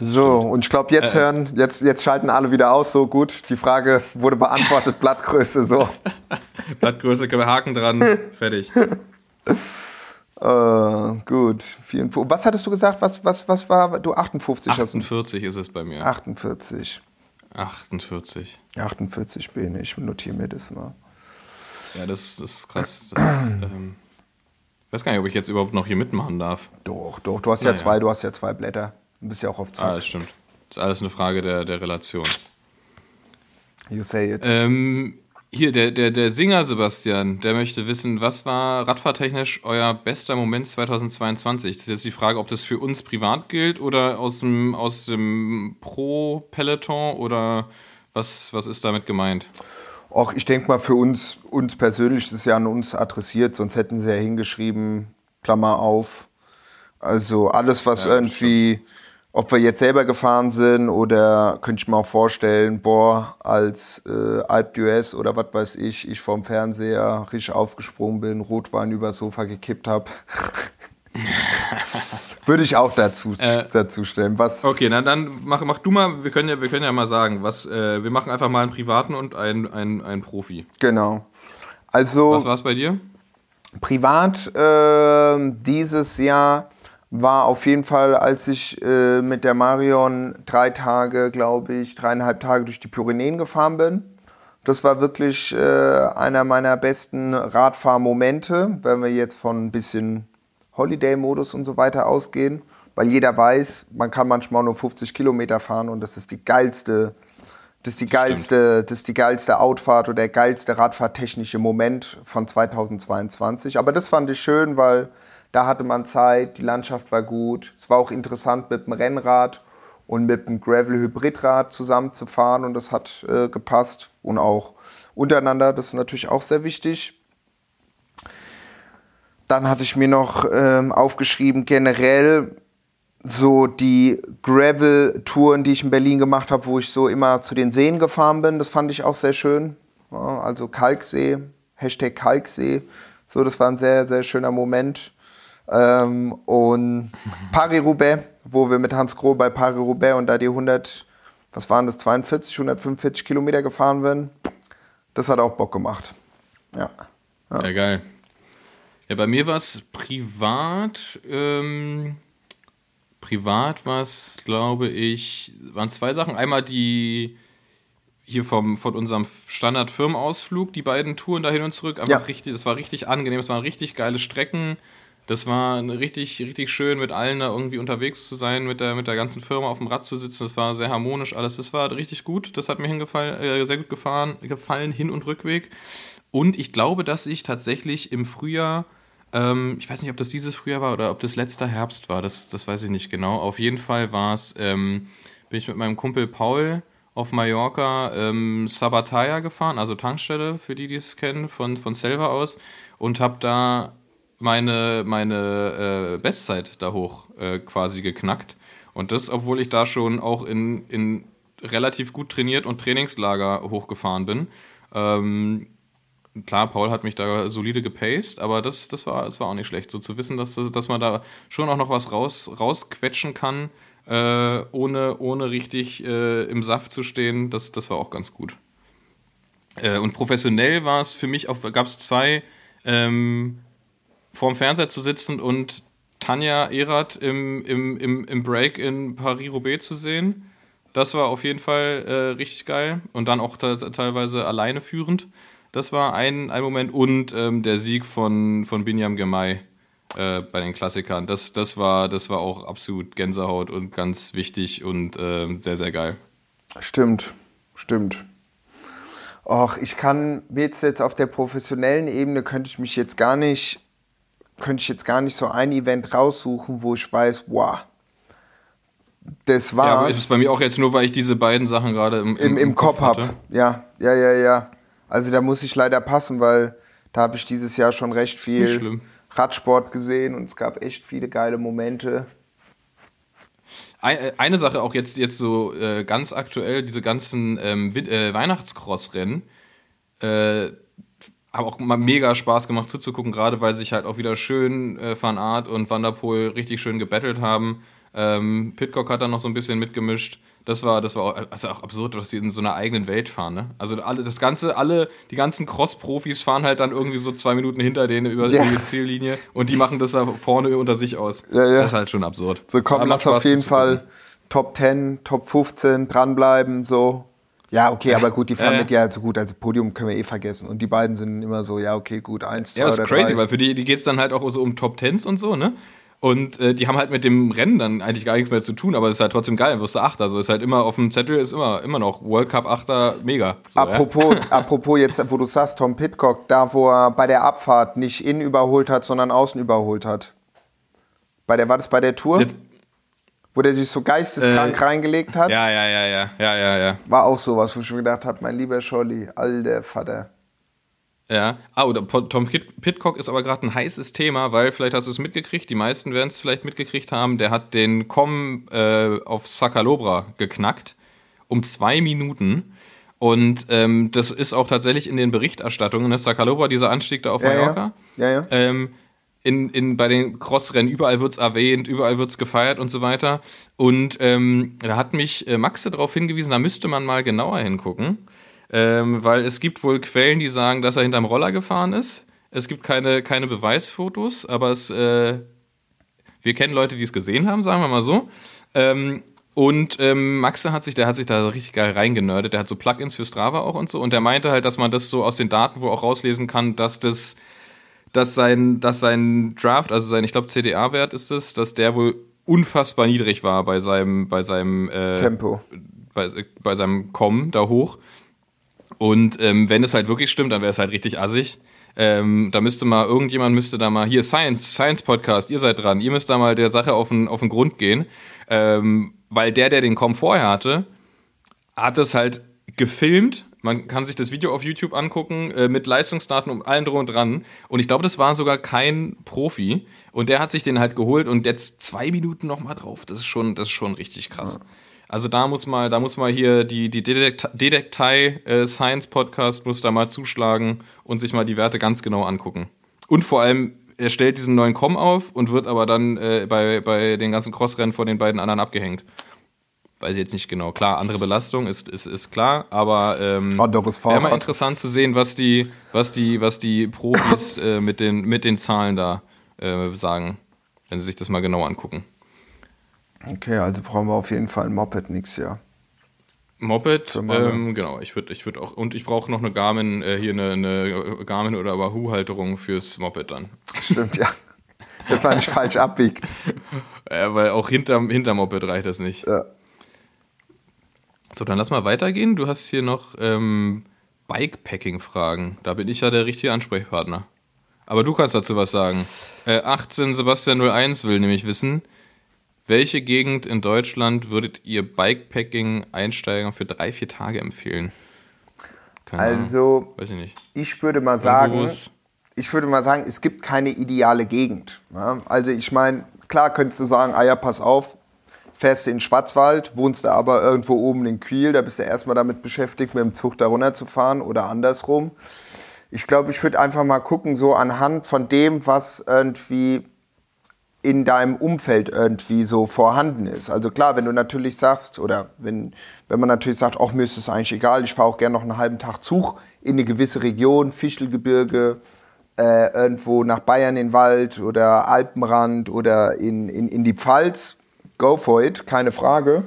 Speaker 2: So, und ich glaube, jetzt hören, jetzt, jetzt schalten alle wieder aus, so gut, die Frage wurde beantwortet, Blattgröße, so.
Speaker 1: Blattgröße, können wir Haken dran, fertig.
Speaker 2: Äh, gut, 54. Was hattest du gesagt, was, was, was war, du 58 hast du?
Speaker 1: 48 ist es bei mir.
Speaker 2: 48.
Speaker 1: 48.
Speaker 2: 48 bin ich, notiere mir das mal.
Speaker 1: Ja, das, das ist krass. Das, ähm, ich weiß gar nicht, ob ich jetzt überhaupt noch hier mitmachen darf.
Speaker 2: Doch, doch, du hast ja
Speaker 1: Naja.
Speaker 2: zwei, du hast ja zwei Blätter. Du bist ja auch auf
Speaker 1: Ah,
Speaker 2: Zack.
Speaker 1: das stimmt. Das ist alles eine Frage der, der Relation.
Speaker 2: you say it.
Speaker 1: Ähm, hier, der, der, der Singer Sebastian, der möchte wissen, was war radfahrtechnisch euer bester Moment 2022? Das ist jetzt die Frage, ob das für uns privat gilt oder aus dem, aus dem Pro-Peloton oder was, was ist damit gemeint?
Speaker 2: Auch ich denke mal, für uns, uns persönlich ist es ja an uns adressiert, sonst hätten sie ja hingeschrieben, Klammer auf. Also alles, was
Speaker 1: Ja, das
Speaker 2: irgendwie, ob wir jetzt selber gefahren sind oder könnte ich mir auch vorstellen, boah, als äh, Alp d'Huez oder was weiß ich, ich vorm Fernseher richtig aufgesprungen bin, Rotwein übers Sofa gekippt habe. Würde ich auch dazu, dazu stellen. Was,
Speaker 1: Äh, Okay, na dann mach, mach du mal, wir können ja, wir können ja mal sagen, was, äh, wir machen einfach mal einen privaten und einen, einen, einen Profi.
Speaker 2: Genau. Also
Speaker 1: Was war es bei dir?
Speaker 2: privat äh, dieses Jahr war auf jeden Fall, als ich äh, mit der Marion drei Tage, glaube ich, dreieinhalb Tage durch die Pyrenäen gefahren bin. Das war wirklich äh, einer meiner besten Radfahrmomente, wenn wir jetzt von ein bisschen Holiday-Modus und so weiter ausgehen. Weil jeder weiß, man kann manchmal nur 50 Kilometer fahren und das ist die geilste, das ist die
Speaker 1: Stimmt.
Speaker 2: geilste, das ist die geilste Outfahrt oder der geilste radfahrtechnische Moment von 2022. Aber das fand ich schön, weil da hatte man Zeit, die Landschaft war gut. Es war auch interessant mit dem Rennrad und mit dem Gravel-Hybridrad zusammenzufahren und das hat äh, gepasst. Und auch untereinander. Das ist natürlich auch sehr wichtig. Dann hatte ich mir noch ähm, aufgeschrieben, generell so die Gravel-Touren, die ich in Berlin gemacht habe, wo ich so immer zu den Seen gefahren bin. Das fand ich auch sehr schön. Also Kalksee, Hashtag Kalksee. So, das war ein sehr, sehr schöner Moment. Ähm, und Paris-Roubaix, wo wir mit Hans Groh bei Paris-Roubaix und da die 100, was waren das, 42, 145 Kilometer gefahren werden. Das hat auch Bock gemacht. Ja.
Speaker 1: Ja, ja geil. Ja, bei mir war es privat. Ähm, privat war es, glaube ich, waren zwei Sachen. Einmal die hier vom, von unserem Standard-Firmenausflug, die beiden Touren dahin und zurück. Einfach ja. richtig, das war richtig angenehm, es waren richtig geile Strecken. Das war richtig, richtig schön, mit allen da irgendwie unterwegs zu sein, mit der, mit der ganzen Firma auf dem Rad zu sitzen. Das war sehr harmonisch alles. Das war richtig gut. Das hat mir hingefallen, äh, sehr gut gefahren, gefallen, Hin- und Rückweg. Und ich glaube, dass ich tatsächlich im Frühjahr, ähm, ich weiß nicht, ob das dieses Frühjahr war oder ob das letzter Herbst war, das, das weiß ich nicht genau. Auf jeden Fall war es, ähm, bin ich mit meinem Kumpel Paul auf Mallorca ähm, Sabataya gefahren, also Tankstelle, für die, die es kennen, von, von Selva aus. Und habe da meine, meine äh, Bestzeit da hoch äh, quasi geknackt. Und das, obwohl ich da schon auch in, in relativ gut trainiert und Trainingslager hochgefahren bin. Ähm, klar, Paul hat mich da solide gepaced, aber das, das, war, das war auch nicht schlecht. So zu wissen, dass, dass man da schon auch noch was raus, rausquetschen kann, äh, ohne, ohne richtig äh, im Saft zu stehen, das, das war auch ganz gut. Äh, und professionell war es für mich, gab es zwei ähm, vorm Fernseher zu sitzen und Tanja Erath im, im, im, im Break in Paris-Roubaix zu sehen. Das war auf jeden Fall äh, richtig geil und dann auch teilweise alleine führend. Das war ein, ein Moment und ähm, der Sieg von, von Binyam Gemay äh, bei den Klassikern. Das, das, war, das war auch absolut Gänsehaut und ganz wichtig und äh, sehr, sehr geil.
Speaker 2: Stimmt, stimmt. Och, ich kann jetzt, jetzt auf der professionellen Ebene könnte ich mich jetzt gar nicht könnte ich jetzt gar nicht so ein Event raussuchen, wo ich weiß, wow, das war. Ja, aber
Speaker 1: ist es bei mir auch jetzt nur, weil ich diese beiden Sachen gerade im,
Speaker 2: im, im, im Kopf, Kopf habe. Ja, ja, ja, ja. Also da muss ich leider passen, weil da habe ich dieses Jahr schon recht viel Radsport gesehen und es gab echt viele geile Momente.
Speaker 1: Äh, eine Sache auch jetzt, jetzt so äh, ganz aktuell, diese ganzen ähm, äh, Weihnachtscross-Rennen. Äh, haben auch mal mega Spaß gemacht zuzugucken, gerade weil sich halt auch wieder schön äh, Van Art und Vanderpool richtig schön gebettelt haben. Ähm, Pitcock hat da noch so ein bisschen mitgemischt. Das war, das war auch, also auch absurd, dass sie in so einer eigenen Welt fahren. Ne? Also alle, das ganze, alle, die ganzen Cross-Profis fahren halt dann irgendwie so zwei Minuten hinter denen über, ja. die Ziellinie und die machen das da vorne unter sich aus. Ja, ja. Das ist halt schon absurd.
Speaker 2: So kommen das auf jeden Fall Top 10, Top 15, dranbleiben, so. Ja, okay, aber gut, die fahren äh, mit ja so gut, also Podium können wir eh vergessen. Und die beiden sind immer so, ja, okay, gut, eins, zwei.
Speaker 1: Ja, das ist crazy, drei. weil für die, die geht es dann halt auch so um Top Tens und so, ne? Und äh, die haben halt mit dem Rennen dann eigentlich gar nichts mehr zu tun, aber es ist halt trotzdem geil, wirst du Achter. Also ist halt immer auf dem Zettel ist immer, immer noch World Cup Achter, mega.
Speaker 2: So, apropos, ja? apropos jetzt, wo du sagst, Tom Pitcock, da wo er bei der Abfahrt nicht innen überholt hat, sondern außen überholt hat. Bei der, war das bei der Tour? Jetzt, wo der sich so geisteskrank äh, reingelegt hat.
Speaker 1: Ja, ja, ja, ja, ja, ja, ja.
Speaker 2: War auch sowas, wo ich mir gedacht habe, mein lieber Scholli, alter Vater.
Speaker 1: Ja, ah, oder Tom Pitcock ist aber gerade ein heißes Thema, weil vielleicht hast du es mitgekriegt, die meisten werden es vielleicht mitgekriegt haben, der hat den Com äh, auf Sakalobra geknackt um zwei Minuten. Und ähm, das ist auch tatsächlich in den Berichterstattungen, ne? Sakalobra, dieser Anstieg da auf ja, Mallorca. Ja, ja. ja. Ähm, in, in, bei den Crossrennen, überall wird es erwähnt, überall wird es gefeiert und so weiter. Und ähm, da hat mich äh, Maxe darauf hingewiesen, da müsste man mal genauer hingucken, ähm, weil es gibt wohl Quellen, die sagen, dass er hinterm Roller gefahren ist. Es gibt keine, keine Beweisfotos, aber es, äh, wir kennen Leute, die es gesehen haben, sagen wir mal so. Ähm, und ähm, Maxe hat sich, der hat sich da richtig geil reingenördet. Der hat so Plugins für Strava auch und so. Und der meinte halt, dass man das so aus den Daten wohl auch rauslesen kann, dass das dass sein, dass sein Draft, also sein, ich glaube, CDA-Wert ist es, dass der wohl unfassbar niedrig war bei seinem, bei seinem äh,
Speaker 2: Tempo.
Speaker 1: Bei, bei seinem Kommen da hoch. Und ähm, wenn es halt wirklich stimmt, dann wäre es halt richtig assig. Ähm, da müsste mal, irgendjemand müsste da mal, hier Science, Science Podcast, ihr seid dran, ihr müsst da mal der Sache auf den, auf den Grund gehen. Ähm, weil der, der den Kommen vorher hatte, hat es halt gefilmt Man kann sich das Video auf YouTube angucken äh, mit Leistungsdaten und allem drum und dran. Und ich glaube, das war sogar kein Profi. Und der hat sich den halt geholt und jetzt zwei Minuten nochmal drauf. Das ist schon, das ist schon richtig krass. Ja. Also da muss mal, da muss mal hier die, die Detektei äh, Science Podcast muss da mal zuschlagen und sich mal die Werte ganz genau angucken. Und vor allem, er stellt diesen neuen Com auf und wird aber dann äh, bei, bei den ganzen Crossrennen von den beiden anderen abgehängt. Weiß ich jetzt nicht genau. Klar, andere Belastung ist, ist, ist klar, aber ähm, Wäre mal interessant zu sehen, was die, was die, was die Profis äh, mit, den, mit den Zahlen da äh, sagen, wenn sie sich das mal genau angucken.
Speaker 2: Okay, also brauchen wir auf jeden Fall ein Moped nächstes Jahr.
Speaker 1: Moped, ähm, genau. Ich würde ich würd auch, und ich brauche noch eine Garmin, äh, hier eine, eine Garmin oder Wahoo-Halterung fürs Moped dann.
Speaker 2: Stimmt, ja. Das war nicht falsch abbiegt.
Speaker 1: Ja, weil auch hinterm, hinterm Moped reicht das nicht.
Speaker 2: Ja.
Speaker 1: So, dann lass mal weitergehen. Du hast hier noch ähm, Bikepacking-Fragen. Da bin ich ja der richtige Ansprechpartner. Aber du kannst dazu was sagen. Äh, 18 Sebastian 01 will nämlich wissen, welche Gegend in Deutschland würdet ihr Bikepacking-Einsteigern für drei, vier Tage empfehlen?
Speaker 2: Keine also,
Speaker 1: Ahnung. weiß ich nicht.
Speaker 2: Ich würde mal sagen, ich würde mal sagen, es gibt keine ideale Gegend. Ja? Also ich meine, klar könntest du sagen, ah ja, pass auf, fährst du in Schwarzwald, wohnst du aber irgendwo oben in Kiel, da bist du erstmal damit beschäftigt, mit dem Zug da runter zu fahren oder andersrum. Ich glaube, ich würde einfach mal gucken, so anhand von dem, was irgendwie in deinem Umfeld irgendwie so vorhanden ist. Also klar, wenn du natürlich sagst, oder wenn, wenn man natürlich sagt, auch mir ist es eigentlich egal, ich fahre auch gerne noch einen halben Tag Zug in eine gewisse Region, Fichtelgebirge, äh, irgendwo nach Bayern in den Wald oder Alpenrand oder in, in, in die Pfalz, go for it, keine Frage.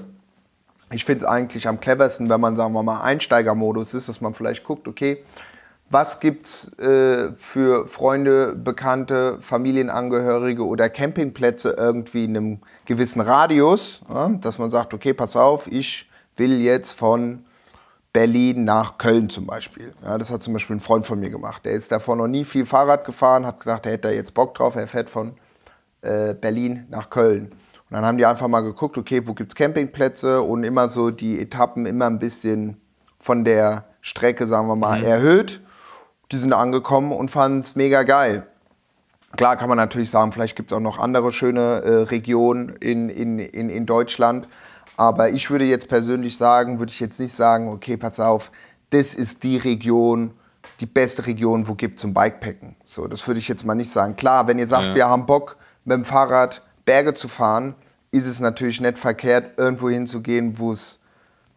Speaker 2: Ich finde es eigentlich am cleversten, wenn man, sagen wir mal, Einsteigermodus ist, dass man vielleicht guckt, okay, was gibt es äh, für Freunde, Bekannte, Familienangehörige oder Campingplätze irgendwie in einem gewissen Radius, ja, dass man sagt, okay, pass auf, ich will jetzt von Berlin nach Köln zum Beispiel. Ja, das hat zum Beispiel ein Freund von mir gemacht. Der ist davor noch nie viel Fahrrad gefahren, hat gesagt, er hätte da jetzt Bock drauf, er fährt von äh, Berlin nach Köln. Und dann haben die einfach mal geguckt, okay, wo gibt es Campingplätze und immer so die Etappen immer ein bisschen von der Strecke, sagen wir mal, mhm. erhöht die sind angekommen und fanden es mega geil. Klar kann man natürlich sagen, vielleicht gibt es auch noch andere schöne äh, Regionen in, in, in, in Deutschland. Aber ich würde jetzt persönlich sagen, würde ich jetzt nicht sagen, okay, pass auf, das ist die Region, die beste Region, wo gibt zum Bikepacken. So, das würde ich jetzt mal nicht sagen. Klar, wenn ihr sagt, ja. wir haben Bock, mit dem Fahrrad Berge zu fahren, ist es natürlich nicht verkehrt, irgendwo hinzugehen, wo es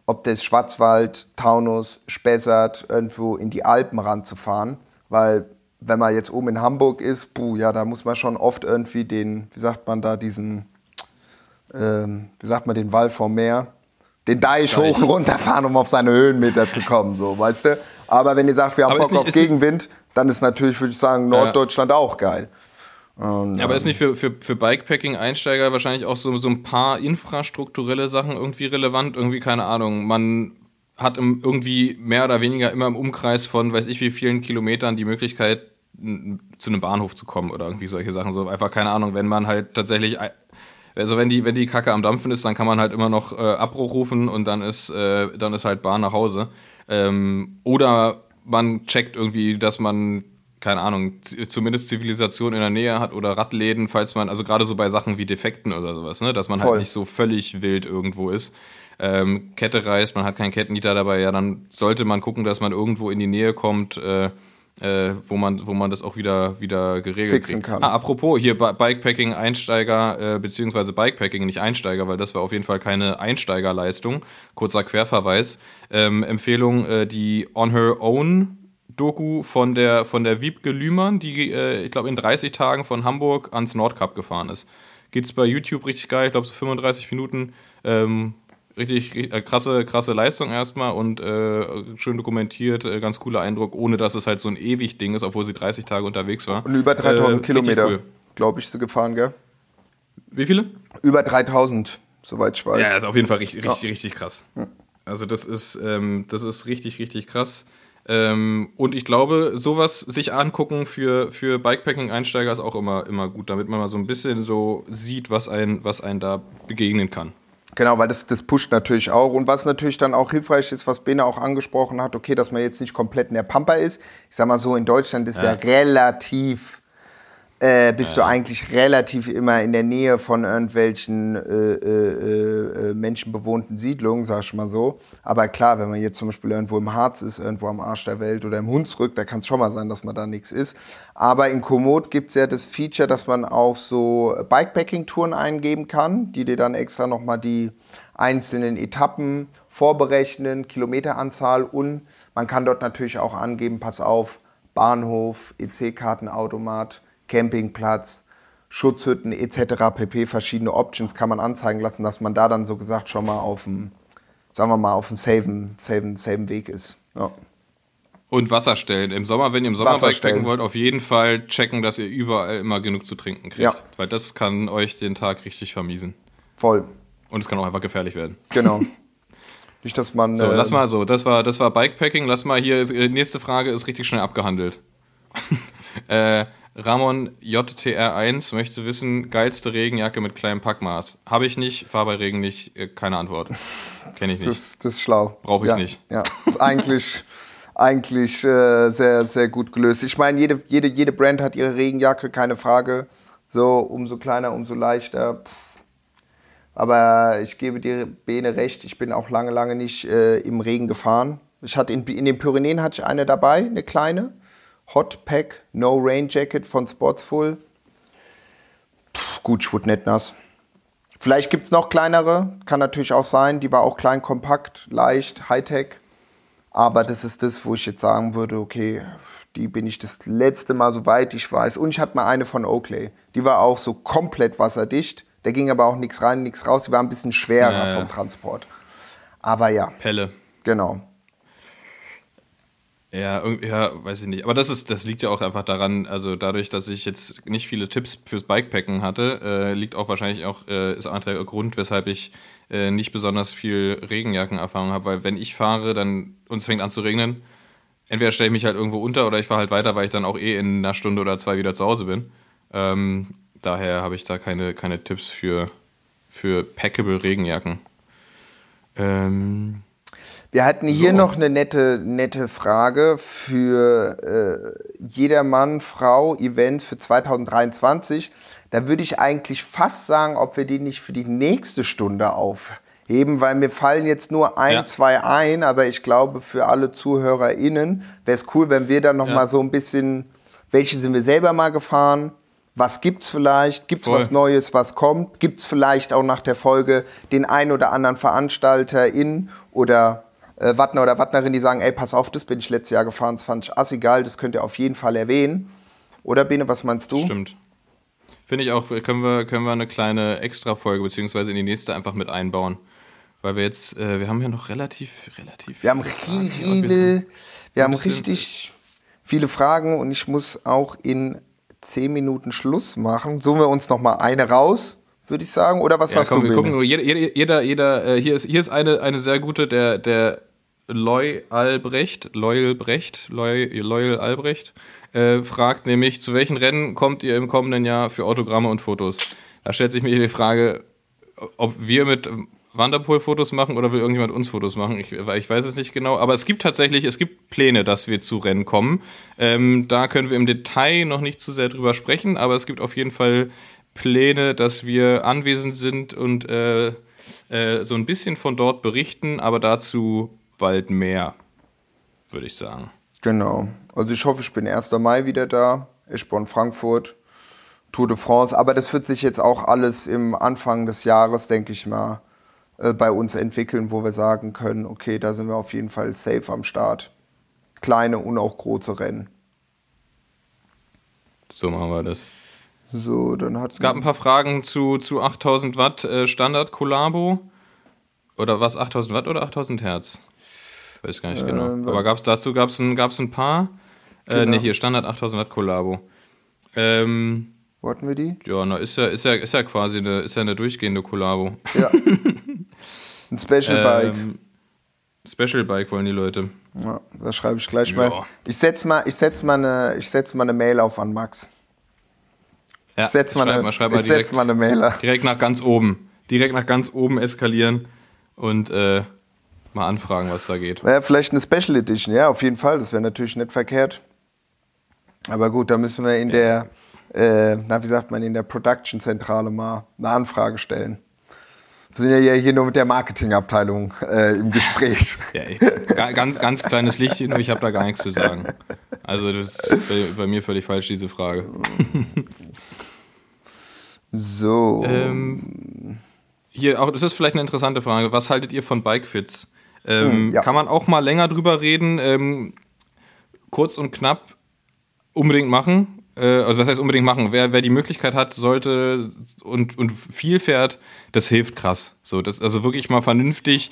Speaker 2: ob das Schwarzwald, Taunus, Spessart, irgendwo in die Alpen ranzufahren. Weil wenn man jetzt oben in Hamburg ist, puh, ja, da muss man schon oft irgendwie den, wie sagt man da, diesen, ähm, wie sagt man, den Wall vom Meer, den Deich hoch und runter fahren, um auf seine Höhenmeter zu kommen, so, weißt du? Aber wenn ihr sagt, wir haben Bock nicht, auf Gegenwind, dann ist natürlich, würde ich sagen, Norddeutschland ja. auch geil.
Speaker 1: Und, ja, aber ist nicht für, für, für Bikepacking-Einsteiger wahrscheinlich auch so, so ein paar infrastrukturelle Sachen irgendwie relevant? Irgendwie, keine Ahnung, man hat im, irgendwie mehr oder weniger immer im Umkreis von weiß ich wie vielen Kilometern die Möglichkeit, zu einem Bahnhof zu kommen oder irgendwie solche Sachen. So einfach, keine Ahnung, wenn man halt tatsächlich also wenn die, wenn die Kacke am Dampfen ist, dann kann man halt immer noch äh, Abbruch rufen und dann ist, äh, dann ist halt Bahn nach Hause. Ähm, oder man checkt irgendwie, dass man keine Ahnung, zumindest Zivilisation in der Nähe hat oder Radläden, falls man, also gerade so bei Sachen wie Defekten oder sowas, ne, dass man halt Voll. halt nicht so völlig wild irgendwo ist. Ähm, Kette reißt, man hat keinen Kettennieter dabei, ja, dann sollte man gucken, dass man irgendwo in die Nähe kommt, äh, äh, wo, man, wo man das auch wieder, wieder geregelt
Speaker 2: Fixen kriegt. kann.
Speaker 1: Ah, apropos, hier Bikepacking Einsteiger, äh, beziehungsweise Bikepacking, nicht Einsteiger, weil das war auf jeden Fall keine Einsteigerleistung. Kurzer Querverweis. Ähm, Empfehlung, äh, die On Her Own Doku von der, von der Wiebke Lühmann, die, äh, ich glaube, in 30 Tagen von Hamburg ans Nordkap gefahren ist. Geht es bei YouTube richtig geil, ich glaube, so 35 Minuten. Ähm, richtig äh, krasse, krasse Leistung erstmal und äh, schön dokumentiert, äh, ganz cooler Eindruck, ohne dass es halt so ein ewig Ding ist, obwohl sie 30 Tage unterwegs war.
Speaker 2: Und über 3000 äh, Kilometer, cool. glaube ich, sie gefahren, gell?
Speaker 1: Wie viele?
Speaker 2: Über 3000, soweit ich weiß.
Speaker 1: Ja, ist auf jeden Fall richtig, richtig, ja. richtig krass. Also das ist, ähm, das ist richtig, richtig krass. Ähm, und ich glaube, sowas sich angucken für, für Bikepacking-Einsteiger ist auch immer, immer gut, damit man mal so ein bisschen so sieht, was einen, was einen da begegnen kann.
Speaker 2: Genau, weil das, das pusht natürlich auch. Und was natürlich dann auch hilfreich ist, was Bene auch angesprochen hat, okay, dass man jetzt nicht komplett in der Pampa ist. Ich sag mal so, in Deutschland ist ja, ja relativ äh, bist ja. du eigentlich relativ immer in der Nähe von irgendwelchen äh, äh, äh, menschenbewohnten Siedlungen, sag ich mal so. Aber klar, wenn man jetzt zum Beispiel irgendwo im Harz ist, irgendwo am Arsch der Welt oder im Hunsrück, da kann es schon mal sein, dass man da nichts ist. Aber in Komoot gibt es ja das Feature, dass man auch so Bikepacking-Touren eingeben kann, die dir dann extra nochmal die einzelnen Etappen vorberechnen, Kilometeranzahl und man kann dort natürlich auch angeben, pass auf, Bahnhof, EC-Kartenautomat, Campingplatz, Schutzhütten etc. pp. verschiedene Options kann man anzeigen lassen, dass man da dann so gesagt schon mal auf dem, sagen wir mal, auf dem safen, safen, safen Weg ist. Ja.
Speaker 1: Und Wasserstellen. Im Sommer, wenn ihr im Sommer backpacken wollt, auf jeden Fall checken, dass ihr überall immer genug zu trinken kriegt. Ja. Weil das kann euch den Tag richtig vermiesen.
Speaker 2: Voll.
Speaker 1: Und es kann auch einfach gefährlich werden.
Speaker 2: Genau. Nicht, dass man.
Speaker 1: So, äh, lass mal so. Das war, das war Bikepacking. Lass mal hier. Die nächste Frage ist richtig schnell abgehandelt. äh, Ramon JTR1 möchte wissen, geilste Regenjacke mit kleinem Packmaß. Habe ich nicht, fahre bei Regen nicht, äh, keine Antwort. Kenne ich nicht.
Speaker 2: Das, das ist schlau.
Speaker 1: Brauche ich
Speaker 2: ja,
Speaker 1: nicht.
Speaker 2: Ja, ist eigentlich, eigentlich äh, sehr, sehr gut gelöst. Ich meine, jede, jede, jede Brand hat ihre Regenjacke, keine Frage. So, umso kleiner, umso leichter. Aber ich gebe dir, Bene, recht, ich bin auch lange, lange nicht äh, im Regen gefahren. Ich hatte in, in den Pyrenäen hatte ich eine dabei, eine kleine. Hot Pack No Rain Jacket von Sportsful. Puh, gut, ich wurde nicht nass. Vielleicht gibt es noch kleinere, kann natürlich auch sein. Die war auch klein, kompakt, leicht, Hightech. Aber das ist das, wo ich jetzt sagen würde, okay, die bin ich das letzte Mal, soweit ich weiß. Und ich hatte mal eine von Oakley. Die war auch so komplett wasserdicht. Da ging aber auch nichts rein, nichts raus. Die war ein bisschen schwerer ja, ja. vom Transport. Aber ja.
Speaker 1: Pelle.
Speaker 2: Genau.
Speaker 1: Ja, ja, weiß ich nicht. Aber das ist, das liegt ja auch einfach daran, also dadurch, dass ich jetzt nicht viele Tipps fürs Bikepacken hatte, äh, liegt auch wahrscheinlich auch, äh, ist auch der Grund, weshalb ich äh, nicht besonders viel Regenjackenerfahrung habe, weil wenn ich fahre, dann uns fängt an zu regnen, entweder stelle ich mich halt irgendwo unter oder ich fahre halt weiter, weil ich dann auch eh in einer Stunde oder zwei wieder zu Hause bin. Ähm, daher habe ich da keine, keine Tipps für, für packable Regenjacken.
Speaker 2: Ähm, wir hatten hier so. noch eine nette, nette Frage für äh, jedermann, Frau, Events für 2023. Da würde ich eigentlich fast sagen, ob wir die nicht für die nächste Stunde aufheben, weil mir fallen jetzt nur ein, ja. zwei ein, aber ich glaube, für alle ZuhörerInnen wäre es cool, wenn wir dann noch ja. mal so ein bisschen, welche sind wir selber mal gefahren? Was gibt's vielleicht? Gibt's Voll. was Neues, was kommt? Gibt's vielleicht auch nach der Folge den ein oder anderen VeranstalterIn oder äh, Wattner oder Wattnerin, die sagen, ey, pass auf, das bin ich letztes Jahr gefahren, das fand ich assegal, das könnt ihr auf jeden Fall erwähnen. Oder Bene, was meinst du?
Speaker 1: Stimmt. Finde ich auch, können wir, können wir eine kleine Extra-Folge beziehungsweise in die nächste einfach mit einbauen. Weil wir jetzt, äh, wir haben ja noch relativ, relativ.
Speaker 2: Wir haben viele, wir haben richtig viele Fragen und ich muss auch in zehn Minuten Schluss machen. Suchen wir uns noch mal eine raus würde ich sagen. Oder was ja, hast komm, du? Wir gucken,
Speaker 1: jeder, jeder, jeder äh, hier ist, hier ist eine, eine sehr gute, der, der Loy Albrecht, Loyal Brecht, Loy, Loyal Albrecht, äh, fragt nämlich, zu welchen Rennen kommt ihr im kommenden Jahr für Autogramme und Fotos? Da stellt sich mir die Frage, ob wir mit Wanderpool-Fotos machen oder will irgendjemand uns Fotos machen? Ich, ich, weiß es nicht genau, aber es gibt tatsächlich, es gibt Pläne, dass wir zu Rennen kommen. Ähm, da können wir im Detail noch nicht zu sehr drüber sprechen, aber es gibt auf jeden Fall Pläne, dass wir anwesend sind und äh, äh, so ein bisschen von dort berichten, aber dazu bald mehr, würde ich sagen.
Speaker 2: Genau. Also ich hoffe, ich bin 1. Mai wieder da. Ich bin Frankfurt, Tour de France. Aber das wird sich jetzt auch alles im Anfang des Jahres, denke ich mal, äh, bei uns entwickeln, wo wir sagen können, okay, da sind wir auf jeden Fall safe am Start. Kleine und auch große Rennen.
Speaker 1: So machen wir das.
Speaker 2: So, dann hat
Speaker 1: es gab ein paar Fragen zu, zu 8000 Watt äh, Standard Collabo. Oder was, 8000 Watt oder 8000 Hertz? Weiß gar nicht genau. äh, genau. Aber gab's dazu gab es ein, gab's ein paar. Äh, genau. Ne, hier Standard 8000 Watt Collabo. Ähm,
Speaker 2: Wo hatten wir die?
Speaker 1: Ja, na, ist ja, ist ja, ist ja quasi eine, ist ja eine durchgehende Collabo.
Speaker 2: Ja. ein Special Bike. Ähm,
Speaker 1: Special Bike wollen die Leute.
Speaker 2: Ja, das schreibe ich gleich ja. mal. Ich setze mal, setz mal, eine, setz mal eine Mail auf an Max.
Speaker 1: Ja, ich setze mal, eine,
Speaker 2: mal, ich setz mal eine Mail.
Speaker 1: Direkt nach ganz oben. direkt nach ganz oben eskalieren und äh, mal anfragen, was da geht.
Speaker 2: Naja, vielleicht eine Special Edition, ja, auf jeden Fall. Das wäre natürlich nicht verkehrt. Aber gut, da müssen wir in der, äh, na, wie sagt man, in der Production-Zentrale mal eine Anfrage stellen. Wir sind ja hier nur mit der Marketingabteilung äh, im Gespräch.
Speaker 1: Ja, ey, ganz, ganz kleines Lichtchen, aber ich habe da gar nichts zu sagen. Also das ist bei, bei mir völlig falsch, diese Frage.
Speaker 2: So.
Speaker 1: Ähm, hier, auch, das ist vielleicht eine interessante Frage. Was haltet ihr von Bikefits? Ähm,
Speaker 2: Hm, ja.
Speaker 1: Kann man auch mal länger drüber reden? Ähm, kurz und knapp unbedingt machen. Äh, also was heißt unbedingt machen? Wer, wer die Möglichkeit hat, sollte und, und viel fährt, das hilft krass. So, das, also wirklich mal vernünftig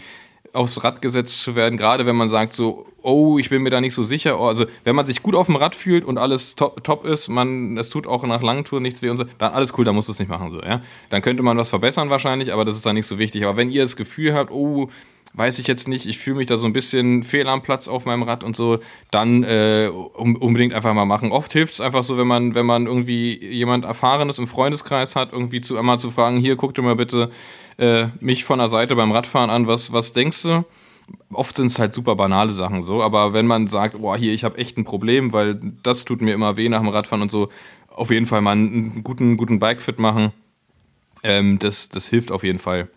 Speaker 1: aufs Rad gesetzt zu werden, gerade wenn man sagt so, oh, ich bin mir da nicht so sicher. Oh, Also wenn man sich gut auf dem Rad fühlt und alles top, top ist, man, es tut auch nach langen Touren nichts weh und so, dann alles cool, dann muss es nicht machen so, ja. Dann könnte man was verbessern wahrscheinlich, aber das ist dann nicht so wichtig. Aber wenn ihr das Gefühl habt, oh, weiß ich jetzt nicht, ich fühle mich da so ein bisschen fehl am Platz auf meinem Rad und so, dann äh, um, unbedingt einfach mal machen. Oft hilft es einfach so, wenn man, wenn man irgendwie jemand Erfahrenes im Freundeskreis hat, irgendwie zu einmal zu fragen, hier, guck dir mal bitte äh, mich von der Seite beim Radfahren an, was, was denkst du? Oft sind es halt super banale Sachen so, aber wenn man sagt, boah, hier, ich habe echt ein Problem, weil das tut mir immer weh nach dem Radfahren und so, auf jeden Fall mal einen guten, guten Bikefit machen. Ähm, das, das hilft auf jeden Fall.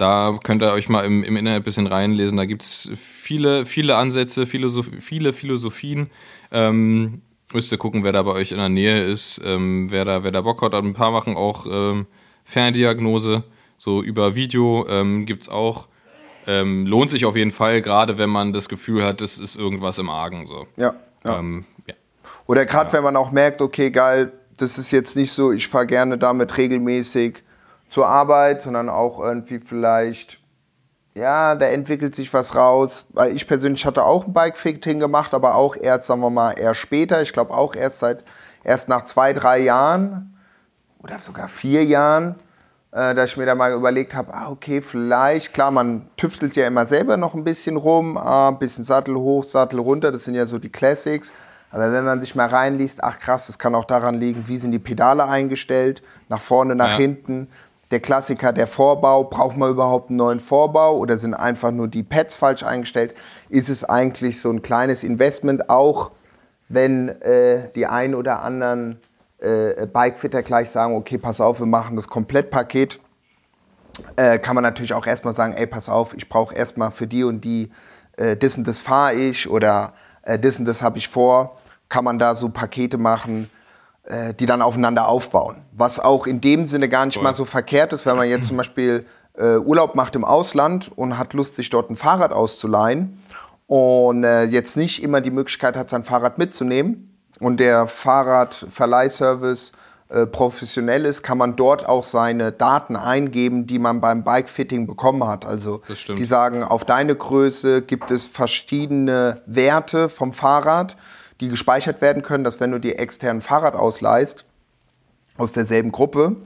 Speaker 1: Da könnt ihr euch mal im, im Internet ein bisschen reinlesen. Da gibt es viele, viele Ansätze, Philosoph viele Philosophien. Ähm, müsst ihr gucken, wer da bei euch in der Nähe ist, ähm, wer, da, wer da Bock hat. Ein paar machen auch ähm, Ferndiagnose, so über Video ähm, gibt es auch. Ähm, lohnt sich auf jeden Fall, gerade wenn man das Gefühl hat, es ist irgendwas im Argen. So.
Speaker 2: ja, ja.
Speaker 1: Ähm, ja.
Speaker 2: Oder gerade wenn man auch merkt, okay, geil, das ist jetzt nicht so, ich fahre gerne damit regelmäßig zur Arbeit, sondern auch irgendwie vielleicht, ja, da entwickelt sich was raus. Weil ich persönlich hatte auch ein Bikefitting gemacht, aber auch erst, sagen wir mal, eher später. Ich glaube auch erst seit, erst nach zwei, drei Jahren oder sogar vier Jahren, äh, dass ich mir da mal überlegt habe, ah, okay, vielleicht, klar, man tüftelt ja immer selber noch ein bisschen rum, ah, ein bisschen Sattel hoch, Sattel runter, das sind ja so die Classics. Aber wenn man sich mal reinliest, ach krass, das kann auch daran liegen, wie sind die Pedale eingestellt, nach vorne, nach
Speaker 1: Ja.
Speaker 2: hinten. Der Klassiker, der Vorbau, braucht man überhaupt einen neuen Vorbau oder sind einfach nur die Pads falsch eingestellt? Ist es eigentlich so ein kleines Investment, auch wenn äh, die ein oder anderen äh, Bikefitter gleich sagen, okay, pass auf, wir machen das Komplettpaket, äh, kann man natürlich auch erstmal sagen, ey, pass auf, ich brauche erstmal für die und die, äh, das und das fahre ich oder äh, das und das habe ich vor. Kann man da so Pakete machen, äh, die dann aufeinander aufbauen. Was auch in dem Sinne gar nicht
Speaker 1: Voll.
Speaker 2: mal so verkehrt ist, wenn man jetzt zum Beispiel äh, Urlaub macht im Ausland und hat Lust, sich dort ein Fahrrad auszuleihen und äh, jetzt nicht immer die Möglichkeit hat, sein Fahrrad mitzunehmen und der Fahrradverleihservice äh, professionell ist, kann man dort auch seine Daten eingeben, die man beim Bikefitting bekommen hat. Also die sagen, auf deine Größe gibt es verschiedene Werte vom Fahrrad, die gespeichert werden können, dass wenn du dir externen Fahrrad ausleihst, aus derselben Gruppe,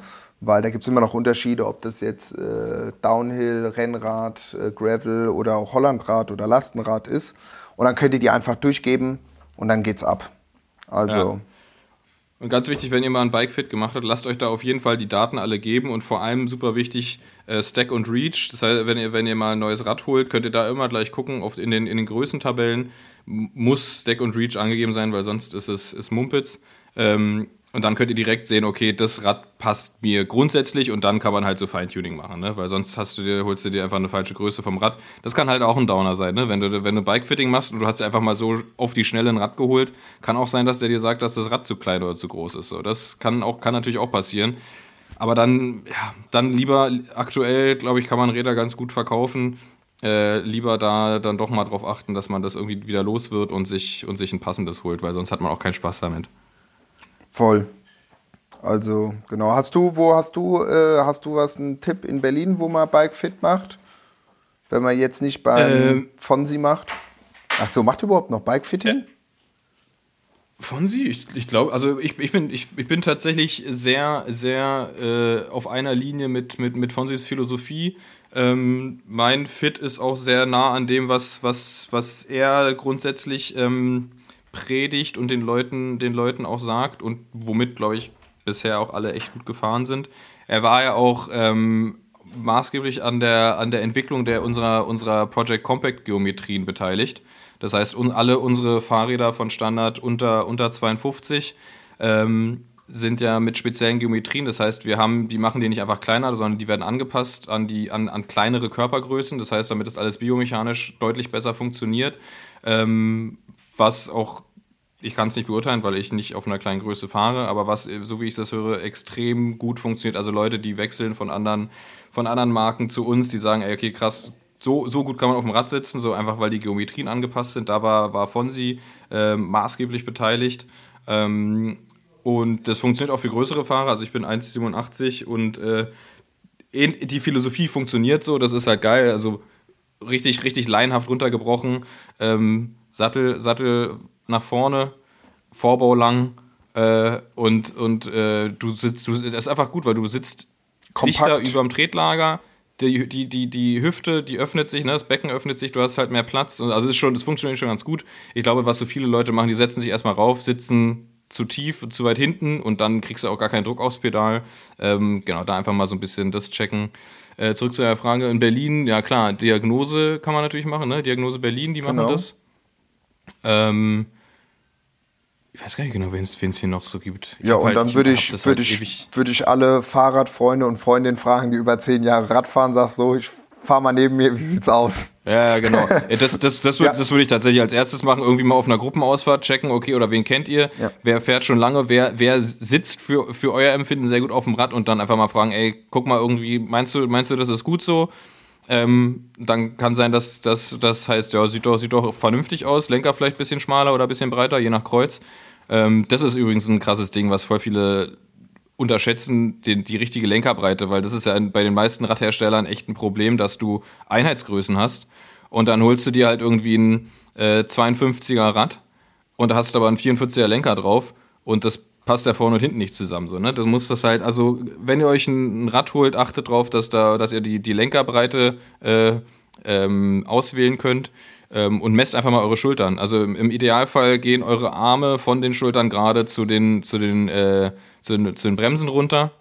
Speaker 2: weil da gibt es immer noch Unterschiede, ob das jetzt äh, Downhill, Rennrad, äh, Gravel oder auch Hollandrad oder Lastenrad ist. Und dann könnt ihr die einfach durchgeben und dann geht's ab. Also,
Speaker 1: Ja. Und ganz wichtig, wenn ihr mal ein Bikefit gemacht habt, lasst euch da auf jeden Fall die Daten alle geben und vor allem super wichtig äh, Stack und Reach. Das heißt, wenn ihr, wenn ihr mal ein neues Rad holt, könnt ihr da immer gleich gucken, oft in den, in den Größentabellen muss Stack und Reach angegeben sein, weil sonst ist es ist Mumpitz. Ähm, und dann könnt ihr direkt sehen, okay, das Rad passt mir grundsätzlich und dann kann man halt so Feintuning machen, ne? Weil sonst hast du dir, holst du dir einfach eine falsche Größe vom Rad. Das kann halt auch ein Downer sein, ne? Wenn du, wenn du Bikefitting machst und du hast dir einfach mal so auf die Schnelle ein Rad geholt, kann auch sein, dass der dir sagt, dass das Rad zu klein oder zu groß ist. So, das kann auch, kann natürlich auch passieren. Aber dann, ja, dann lieber aktuell, glaube ich, kann man Räder ganz gut verkaufen. Äh, lieber da dann doch mal drauf achten, dass man das irgendwie wieder los wird und sich, und sich ein passendes holt, weil sonst hat man auch keinen Spaß damit.
Speaker 2: voll. Also, genau. Hast du, wo hast du, äh, hast du was, einen Tipp in Berlin, wo man Bikefit macht? Wenn man jetzt nicht beim
Speaker 1: Ähm.
Speaker 2: Fonsi macht? Ach so, macht ihr überhaupt noch Bikefitting?
Speaker 1: Von sie? Ich, ich glaube, also ich, ich, bin, ich, ich bin tatsächlich sehr, sehr äh, auf einer Linie mit, mit, mit Fonsis Philosophie. Ähm, mein Fit ist auch sehr nah an dem, was, was, was er grundsätzlich ähm, predigt und den Leuten, den Leuten auch sagt und womit, glaube ich, bisher auch alle echt gut gefahren sind. Er war ja auch ähm, maßgeblich an der, an der Entwicklung der unserer, unserer Project Compact Geometrien beteiligt. Das heißt, un, alle unsere Fahrräder von Standard unter, unter 52 ähm, sind ja mit speziellen Geometrien. Das heißt, wir haben, die machen die nicht einfach kleiner, sondern die werden angepasst an, die, an, an kleinere Körpergrößen. Das heißt, damit das alles biomechanisch deutlich besser funktioniert. Ähm, was auch, ich kann es nicht beurteilen, weil ich nicht auf einer kleinen Größe fahre, aber was, so wie ich das höre, extrem gut funktioniert. Also Leute, die wechseln von anderen, von anderen Marken zu uns, die sagen, ey, okay, krass, so, so gut kann man auf dem Rad sitzen, so einfach weil die Geometrien angepasst sind. Da war, war Fonsi äh, maßgeblich beteiligt. Ähm, und das funktioniert auch für größere Fahrer. Also ich bin 1,87 und äh, die Philosophie funktioniert so. Das ist halt geil. Also richtig, richtig leinhaft runtergebrochen. Ähm, Sattel, Sattel nach vorne, Vorbau lang äh, und, und äh, du sitzt, du, das ist einfach gut, weil du sitzt Kompakt. dichter über dem Tretlager. Die, die, die, die Hüfte, die öffnet sich, ne? das Becken öffnet sich, du hast halt mehr Platz. Also es ist schon, das funktioniert schon ganz gut. Ich glaube, was so viele Leute machen, die setzen sich erstmal rauf, sitzen zu tief, zu weit hinten und dann kriegst du auch gar keinen Druck aufs Pedal. Ähm, genau, da einfach mal so ein bisschen das checken. Äh, zurück zu der Frage in Berlin, ja klar, Diagnose kann man natürlich machen, ne? Diagnose Berlin, die machen genau. das. Ähm, ich weiß gar nicht genau, wen es hier noch so gibt.
Speaker 2: Ich ja, und halt, dann würde ich, würd halt ich, würd ich alle Fahrradfreunde und Freundinnen fragen, die über zehn Jahre Rad fahren, sagst so, ich fahr mal neben mir, wie sieht's aus?
Speaker 1: Ja, genau. Das, das, das, würde, ja. das würde ich tatsächlich als erstes machen, irgendwie mal auf einer Gruppenausfahrt checken, okay, oder wen kennt ihr? Ja. Wer fährt schon lange? Wer, wer sitzt für, für euer Empfinden sehr gut auf dem Rad und dann einfach mal fragen, ey, guck mal irgendwie, meinst du, meinst du, das ist gut so? Ähm, dann kann sein, dass das heißt, ja, sieht doch, sieht doch vernünftig aus, Lenker vielleicht ein bisschen schmaler oder ein bisschen breiter, je nach Kreuz. Ähm, das ist übrigens ein krasses Ding, was voll viele unterschätzen den, die richtige Lenkerbreite, weil das ist ja bei den meisten Radherstellern echt ein Problem, dass du Einheitsgrößen hast und dann holst du dir halt irgendwie ein äh, 52er Rad und hast aber einen 44er Lenker drauf und das passt ja vorne und hinten nicht zusammen. So, ne? Du musst das halt, also wenn ihr euch ein, Rad holt, achtet darauf, dass, da, dass ihr die, die Lenkerbreite äh, ähm, auswählen könnt ähm, und messt einfach mal eure Schultern. Also im, im, Idealfall gehen eure Arme von den Schultern gerade zu den, zu den äh, zu, zu den Bremsen runter.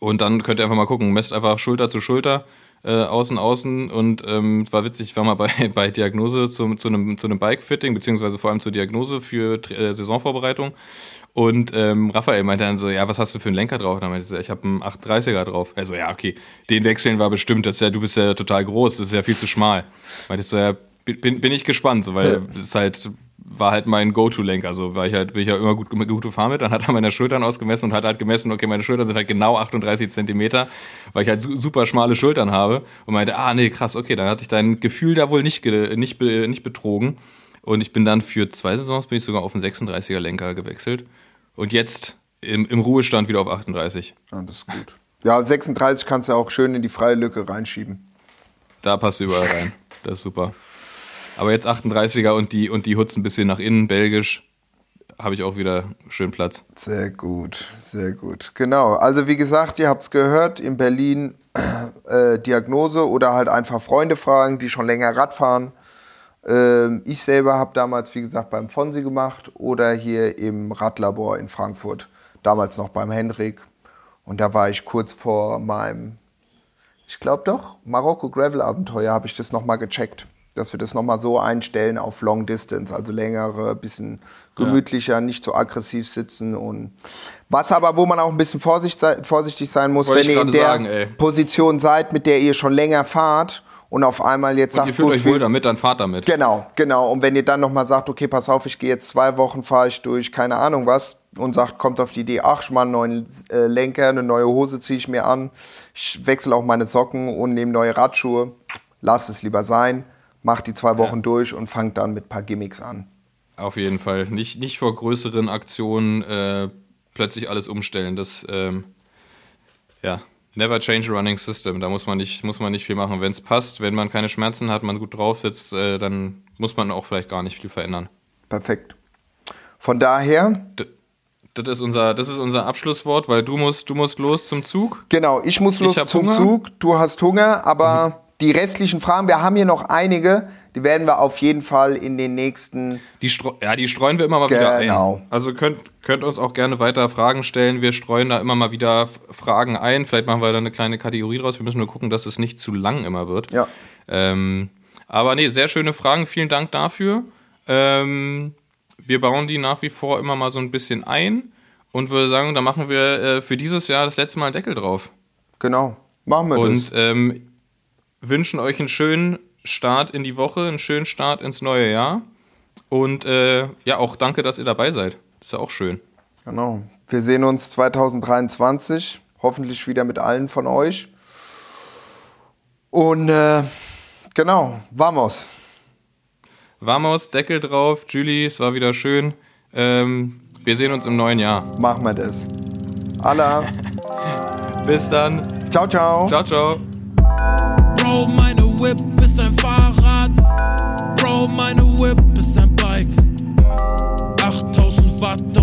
Speaker 1: Und dann könnt ihr einfach mal gucken, messt einfach Schulter zu Schulter, äh, außen, außen. Und ähm, war witzig, ich war mal bei, bei Diagnose zu, zu einem, zu einem Bike-Fitting, beziehungsweise vor allem zur Diagnose für äh, Saisonvorbereitung. Und ähm, Raphael meinte dann so, ja, was hast du für einen Lenker drauf? Und dann meinte ich so, ich habe einen 38er drauf. Also ja, okay, den wechseln war bestimmt, das ist ja, du bist ja total groß, das ist ja viel zu schmal. Meinte ich so, ja, bin, bin ich gespannt, so, weil es halt war halt mein Go-To-Lenker. Also war ich halt, bin ich ja immer gut, gut gefahren mit. Dann hat er meine Schultern ausgemessen und hat halt gemessen, okay, meine Schultern sind halt genau 38 Zentimeter, weil ich halt super schmale Schultern habe. Und meinte, ah, nee, krass, okay, dann hatte ich dein Gefühl da wohl nicht, nicht, nicht betrogen. Und ich bin dann für zwei Saisons bin ich sogar auf einen 36er Lenker gewechselt. Und jetzt im, im Ruhestand wieder auf 38.
Speaker 2: Ja, das ist gut. Ja, 36 kannst du auch schön in die freie Lücke reinschieben.
Speaker 1: Da passt du überall rein. Das ist super. Aber jetzt 38er und die, und die Hutz ein bisschen nach innen, belgisch, habe ich auch wieder schön Platz.
Speaker 2: Sehr gut, sehr gut. Genau. Also wie gesagt, ihr habt es gehört, in Berlin äh, Diagnose oder halt einfach Freunde fragen, die schon länger Rad fahren. Ähm, ich selber habe damals, wie gesagt, beim Fonsi gemacht oder hier im Radlabor in Frankfurt. Damals noch beim Henrik. Und da war ich kurz vor meinem, ich glaube doch, Marokko Gravel Abenteuer, habe ich das nochmal gecheckt dass wir das nochmal so einstellen auf Long Distance, also längere, bisschen gemütlicher, ja. nicht so aggressiv sitzen und was aber, wo man auch ein bisschen vorsichtig sein muss, Wollte wenn ihr in der sagen, Position seid, mit der ihr schon länger fahrt und auf einmal jetzt
Speaker 1: und sagt, ihr fühlt euch wohl damit, dann fahrt damit.
Speaker 2: Genau, genau. Und wenn ihr dann nochmal sagt, okay, pass auf, ich gehe jetzt zwei Wochen, fahre ich durch, keine Ahnung was, und sagt, kommt auf die Idee, ach, ich mache einen neuen äh, Lenker, eine neue Hose ziehe ich mir an, ich wechsle auch meine Socken und nehme neue Radschuhe, lasst es lieber sein macht die zwei Wochen ja. durch und fangt dann mit ein paar Gimmicks an.
Speaker 1: Auf jeden Fall. Nicht, nicht vor größeren Aktionen äh, plötzlich alles umstellen. Das, ähm, ja, never change a running system. Da muss man nicht, muss man nicht viel machen. Wenn es passt, wenn man keine Schmerzen hat, man gut drauf sitzt, äh, dann muss man auch vielleicht gar nicht viel verändern.
Speaker 2: Perfekt. Von daher.
Speaker 1: D das ist, unser, das ist unser Abschlusswort, weil du musst, du musst los zum Zug.
Speaker 2: Genau, ich muss los ich zum Hunger. Zug. Du hast Hunger, aber. Die restlichen Fragen, wir haben hier noch einige, die werden wir auf jeden Fall in den nächsten.
Speaker 1: Die ja, die streuen wir immer mal wieder
Speaker 2: Genau.
Speaker 1: ein. Also könnt, könnt uns auch gerne weiter Fragen stellen. Wir streuen da immer mal wieder Fragen ein. Vielleicht machen wir da eine kleine Kategorie draus. Wir müssen nur gucken, dass es nicht zu lang immer wird.
Speaker 2: Ja.
Speaker 1: Ähm, aber nee, sehr schöne Fragen. Vielen Dank dafür. Ähm, wir bauen die nach wie vor immer mal so ein bisschen ein und würde sagen, da machen wir äh, für dieses Jahr das letzte Mal einen Deckel drauf.
Speaker 2: Genau. Machen wir
Speaker 1: Und
Speaker 2: das.
Speaker 1: ähm, wünschen euch einen schönen Start in die Woche, einen schönen Start ins neue Jahr. Und äh, ja, auch danke, dass ihr dabei seid. ist ja auch schön.
Speaker 2: Genau. Wir sehen uns 2023. Hoffentlich wieder mit allen von euch. Und äh, genau, vamos.
Speaker 1: Vamos, Deckel drauf. Julie, es war wieder schön. Ähm, wir sehen uns im neuen Jahr.
Speaker 2: Machen wir das. Allah.
Speaker 1: Bis dann.
Speaker 2: ciao, ciao.
Speaker 1: Ciao, ciao.
Speaker 3: Bro, meine Whip ist ein Fahrrad. Bro, meine Whip ist ein Bike. 8000 Watt